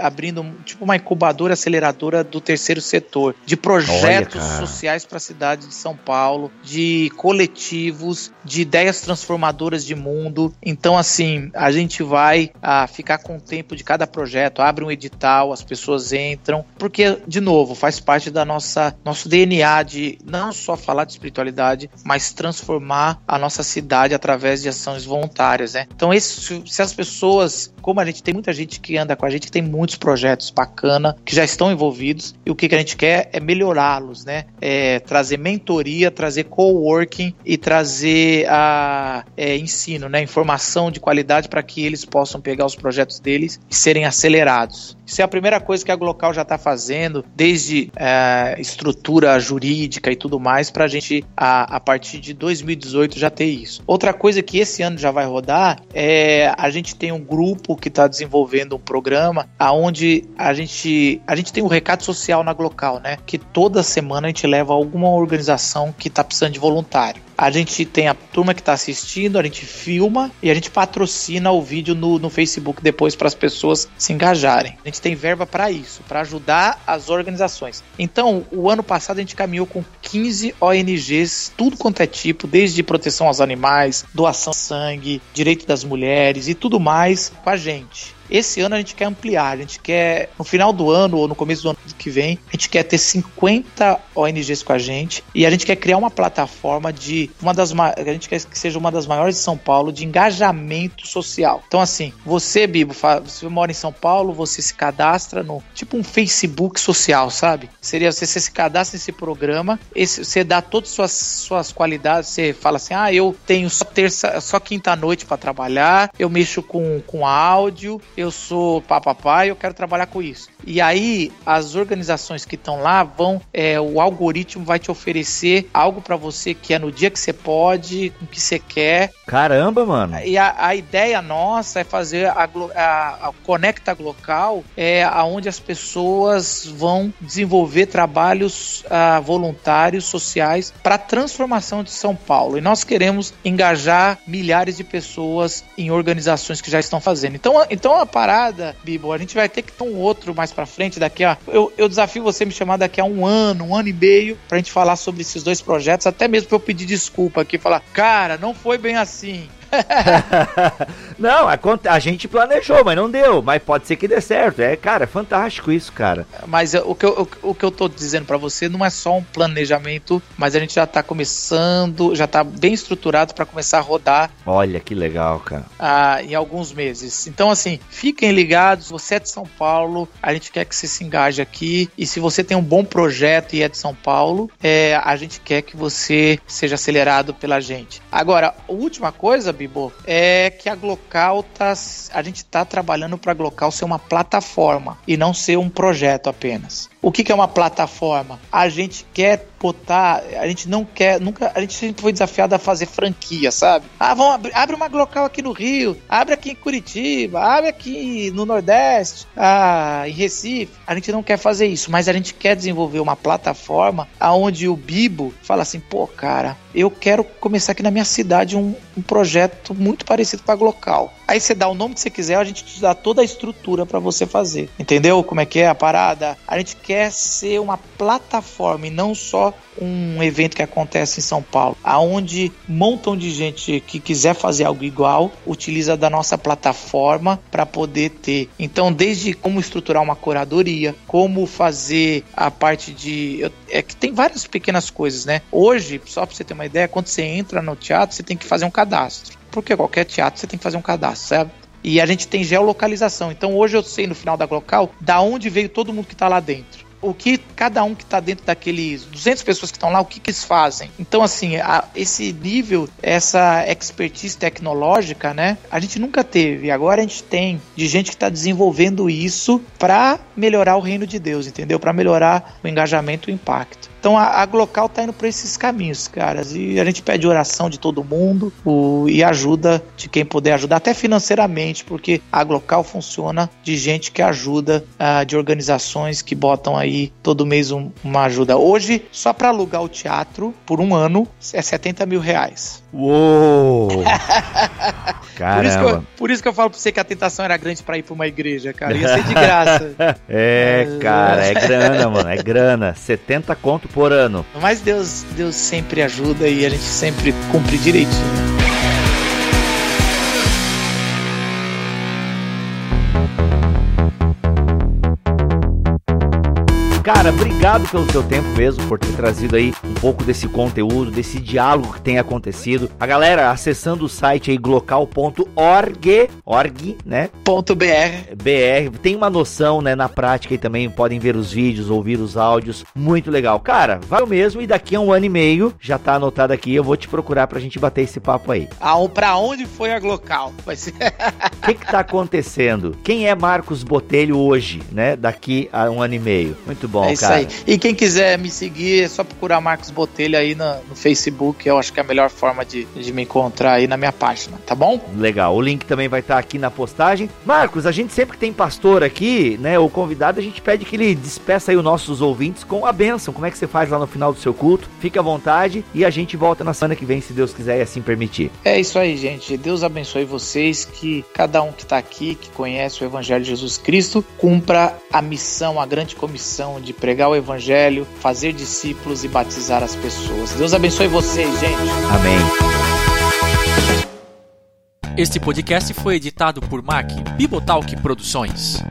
abrindo um- tipo uma incubadora aceleradora do terceiro setor, de projetos cara. sociais para a cidade de São Paulo, de coletivos, de ideias transformadoras de mundo. Então, assim, a gente vai ah, ficar com o tempo de cada projeto, abre um edital, as pessoas entram, porque, de novo, faz parte da nossa nosso DNA de não só falar de espiritualidade, mas transformar a nossa cidade através de ações voluntárias, né? Então, esse, se as pessoas, como a gente tem muita gente que anda com a gente, que tem muitos projetos bacana, que já estão envolvidos, e o que, que a gente quer é melhorá-los, né? É trazer mentoria, trazer coworking e trazer a é, ensino, né? Informação de qualidade para que eles possam pegar os projetos deles e serem acelerados. Isso é a primeira coisa que a Glocal já está fazendo, desde é, estrutura jurídica e tudo mais, para a gente, a partir de 2018, já ter isso. Outra coisa que esse ano já vai rodar é a gente tem um grupo que está desenvolvendo um programa aonde a gente, a gente tem um recado social na Glocal, né? Que toda semana a gente leva alguma organização que está precisando de voluntário. A gente tem a turma que está assistindo, a gente filma e a gente patrocina o vídeo no, no Facebook depois para as pessoas se engajarem. A gente tem verba para isso, para ajudar as organizações. Então, o ano passado a gente caminhou com 15 ONGs, tudo quanto é tipo, desde proteção aos animais, doação de sangue, direito das mulheres e tudo mais com a gente. Esse ano a gente quer ampliar, a gente quer, no final do ano ou no começo do ano que vem, a gente quer ter 50 ONGs com a gente e a gente quer criar uma plataforma de uma das a gente quer que seja uma das maiores de São Paulo de engajamento social. Então assim, você, Bibo, você mora em São Paulo, você se cadastra no tipo um Facebook social, sabe? Seria você, você se cadastra nesse programa, esse, você dá todas as suas, suas qualidades, você fala assim: "Ah, eu tenho só terça, só quinta noite para trabalhar, eu mexo com com áudio, eu sou papapá, eu quero trabalhar com isso". E aí as organizações que estão lá vão, é, o algoritmo vai te oferecer algo para você que é no dia que você pode, com que você quer. Caramba, mano. E a, a ideia nossa é fazer a, a, a Conecta Glocal, é aonde as pessoas vão desenvolver trabalhos uh, voluntários, sociais, para a transformação de São Paulo. E nós queremos engajar milhares de pessoas em organizações que já estão fazendo. Então, então a parada, Bibo, a gente vai ter que ter um outro mais para frente daqui a. Eu, eu desafio você me chamar daqui a um ano, um ano e meio, para a gente falar sobre esses dois projetos, até mesmo para eu pedir desculpa aqui, falar, cara, não foi bem assim. não, a, a, gente planejou, mas não deu. Mas pode ser que dê certo. É, cara, é fantástico isso, cara. Mas o que eu, o, o que eu tô dizendo para você não é só um planejamento, mas a gente já tá começando, já tá bem estruturado para começar a rodar. Olha que legal, cara. Ah, em alguns meses. Então, assim, fiquem ligados. Você é de São Paulo, a gente quer que você se engaje aqui. E se você tem um bom projeto e é de São Paulo, é, a gente quer que você seja acelerado pela gente. Agora, última coisa, Bibo, é que a Glocal tá. A gente tá trabalhando para a Glocal ser uma plataforma e não ser um projeto apenas. O que, que é uma plataforma? A gente quer botar, a gente não quer, nunca, a gente sempre foi desafiado a fazer franquia, sabe? Ah, vamos abrir, abre uma local aqui no Rio, abre aqui em Curitiba, abre aqui no Nordeste, ah, em Recife. A gente não quer fazer isso, mas a gente quer desenvolver uma plataforma aonde o Bibo fala assim, pô, cara, eu quero começar aqui na minha cidade um, um projeto muito parecido com a Glocal. Aí você dá o nome que você quiser, a gente te dá toda a estrutura para você fazer. Entendeu como é que é a parada? A gente quer ser uma plataforma e não só um evento que acontece em São Paulo, aonde um montão de gente que quiser fazer algo igual utiliza da nossa plataforma para poder ter. Então, desde como estruturar uma curadoria, como fazer a parte de é que tem várias pequenas coisas, né? Hoje, só para você ter uma ideia, quando você entra no teatro, você tem que fazer um cadastro. Porque qualquer teatro você tem que fazer um cadastro, certo? E a gente tem geolocalização. Então hoje eu sei no final da local da onde veio todo mundo que está lá dentro o que cada um que está dentro daqueles 200 pessoas que estão lá, o que, que eles fazem. Então, assim, a, esse nível, essa expertise tecnológica, né, a gente nunca teve. Agora a gente tem de gente que está desenvolvendo isso para melhorar o reino de Deus, entendeu? Para melhorar o engajamento e o impacto. Então a, a Glocal tá indo por esses caminhos, caras. E a gente pede oração de todo mundo o, e ajuda de quem puder ajudar, até financeiramente, porque a Glocal funciona de gente que ajuda, uh, de organizações que botam aí todo mês um, uma ajuda. Hoje, só para alugar o teatro por um ano, é 70 mil reais. Uou! Caramba. Por isso, eu, por isso, que eu, falo pra você que a tentação era grande para ir pra uma igreja, cara. Ia ser de graça. é, cara, é grana, mano. É grana. 70 conto por ano. Mas Deus, Deus sempre ajuda e a gente sempre cumpre direitinho. Cara, obrigado pelo seu tempo mesmo, por ter trazido aí um pouco desse conteúdo, desse diálogo que tem acontecido. A galera acessando o site aí glocal.org, org, né? Ponto .br. BR, tem uma noção, né, na prática e também podem ver os vídeos, ouvir os áudios. Muito legal. Cara, vai mesmo e daqui a um ano e meio, já tá anotado aqui, eu vou te procurar pra gente bater esse papo aí. Ah, pra onde foi a Glocal? Ser... O que que tá acontecendo? Quem é Marcos Botelho hoje, né, daqui a um ano e meio? Muito bom bom, é isso cara. aí. E quem quiser me seguir, é só procurar Marcos Botelho aí no, no Facebook. Eu acho que é a melhor forma de, de me encontrar aí na minha página, tá bom? Legal. O link também vai estar aqui na postagem. Marcos, a gente sempre que tem pastor aqui, né, o convidado, a gente pede que ele despeça aí os nossos ouvintes com a bênção. Como é que você faz lá no final do seu culto? Fique à vontade e a gente volta na semana que vem, se Deus quiser e assim permitir. É isso aí, gente. Deus abençoe vocês, que cada um que está aqui, que conhece o Evangelho de Jesus Cristo, cumpra a missão, a grande comissão de pregar o evangelho, fazer discípulos e batizar as pessoas. Deus abençoe vocês, gente. Amém. Este podcast foi editado por Mac Bibotalk Produções.